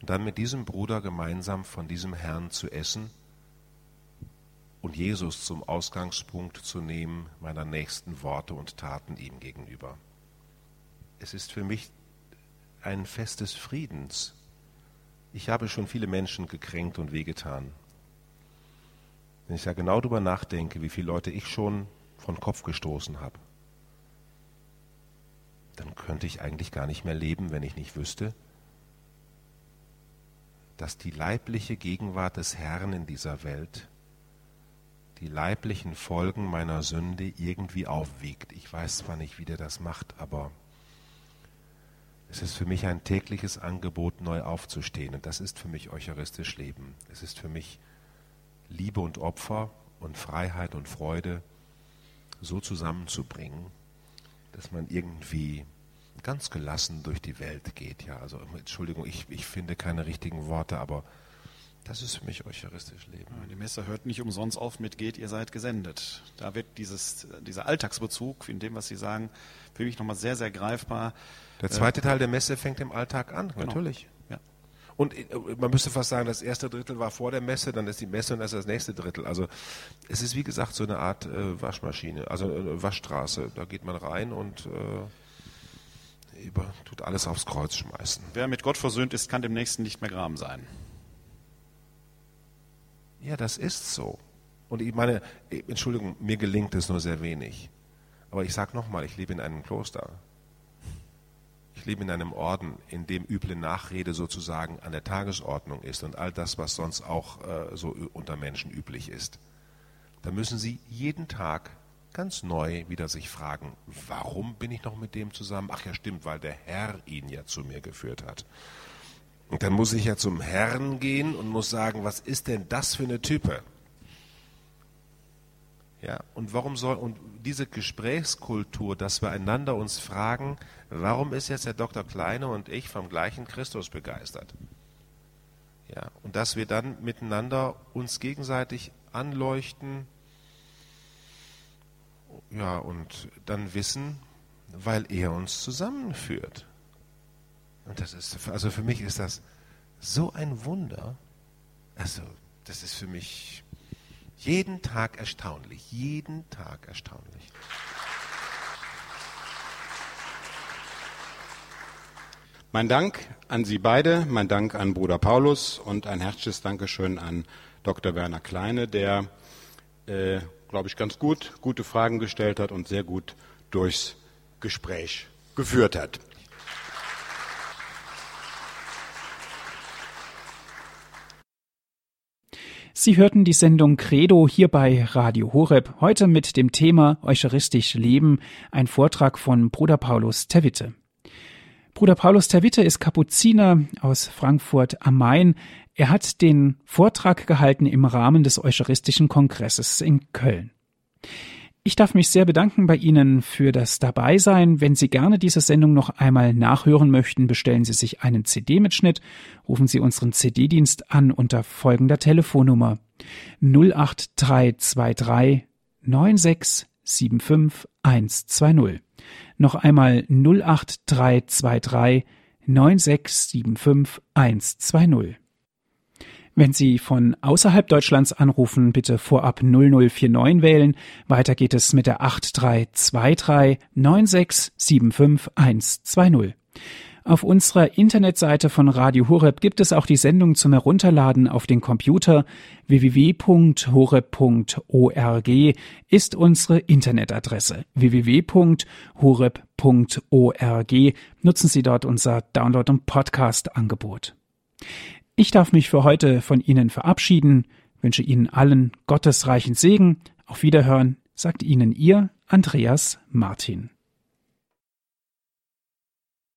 und dann mit diesem Bruder gemeinsam von diesem Herrn zu essen und Jesus zum Ausgangspunkt zu nehmen meiner nächsten Worte und Taten ihm gegenüber. Es ist für mich ein Fest des Friedens. Ich habe schon viele Menschen gekränkt und wehgetan. Wenn ich ja genau darüber nachdenke, wie viele Leute ich schon von Kopf gestoßen habe, dann könnte ich eigentlich gar nicht mehr leben, wenn ich nicht wüsste, dass die leibliche Gegenwart des Herrn in dieser Welt die leiblichen Folgen meiner Sünde irgendwie aufwiegt. Ich weiß zwar nicht, wie der das macht, aber es ist für mich ein tägliches Angebot, neu aufzustehen. Und das ist für mich eucharistisch Leben. Es ist für mich Liebe und Opfer und Freiheit und Freude so zusammenzubringen, dass man irgendwie ganz gelassen durch die Welt geht. Ja, also Entschuldigung, ich, ich finde keine richtigen Worte, aber das ist für mich eucharistisch Leben. Die Messe hört nicht umsonst auf mit geht, ihr seid gesendet. Da wird dieses, dieser Alltagsbezug in dem, was Sie sagen, für mich nochmal sehr, sehr greifbar. Der zweite Teil der Messe fängt im Alltag an, genau. natürlich. Und äh, man müsste fast sagen, das erste Drittel war vor der Messe, dann ist die Messe und dann ist das nächste Drittel. Also es ist wie gesagt so eine Art äh, Waschmaschine, also äh, Waschstraße. Da geht man rein und äh, über, tut alles aufs Kreuz schmeißen. Wer mit Gott versöhnt ist, kann dem Nächsten nicht mehr Graben sein. Ja, das ist so. Und ich meine, Entschuldigung, mir gelingt es nur sehr wenig. Aber ich sage nochmal, ich lebe in einem Kloster. Ich lebe in einem Orden, in dem üble Nachrede sozusagen an der Tagesordnung ist und all das, was sonst auch äh, so unter Menschen üblich ist. Da müssen Sie jeden Tag ganz neu wieder sich fragen, warum bin ich noch mit dem zusammen? Ach ja, stimmt, weil der Herr ihn ja zu mir geführt hat. Und dann muss ich ja zum Herrn gehen und muss sagen, was ist denn das für eine Type? Ja, und warum soll, und diese Gesprächskultur, dass wir einander uns fragen, warum ist jetzt der Dr. Kleine und ich vom gleichen Christus begeistert? Ja, und dass wir dann miteinander uns gegenseitig anleuchten, ja, und dann wissen, weil er uns zusammenführt. Und das ist, also für mich ist das so ein Wunder. Also, das ist für mich, Jeden Tag erstaunlich, jeden Tag erstaunlich. Mein Dank an Sie beide, mein Dank an Bruder Paulus und ein herzliches Dankeschön an Dr. Werner Kleine, der, äh, glaube ich, ganz gut, gute Fragen gestellt hat und sehr gut durchs Gespräch geführt hat. Sie hörten die Sendung Credo hier bei Radio Horeb, heute mit dem Thema Eucharistisch Leben, ein Vortrag von Bruder Paulus Terwitte. Bruder Paulus Terwitte ist Kapuziner aus Frankfurt am Main. Er hat den Vortrag gehalten im Rahmen des Eucharistischen Kongresses in Köln. Ich darf mich sehr bedanken bei Ihnen für das Dabeisein. Wenn Sie gerne diese Sendung noch einmal nachhören möchten, bestellen Sie sich einen CD-Mitschnitt, rufen Sie unseren CD-Dienst an unter folgender Telefonnummer 08323 9675 120. Noch einmal 08323 9675 120. Wenn Sie von außerhalb Deutschlands anrufen, bitte vorab 0049 wählen. Weiter geht es mit der 8323 9675 120. Auf unserer Internetseite von Radio Horeb gibt es auch die Sendung zum Herunterladen auf den Computer. www.horeb.org ist unsere Internetadresse. www.horeb.org nutzen Sie dort unser Download- und Podcast-Angebot. Ich darf mich für heute von Ihnen verabschieden, wünsche Ihnen allen gottesreichen Segen. Auf Wiederhören, sagt Ihnen Ihr Andreas Martin.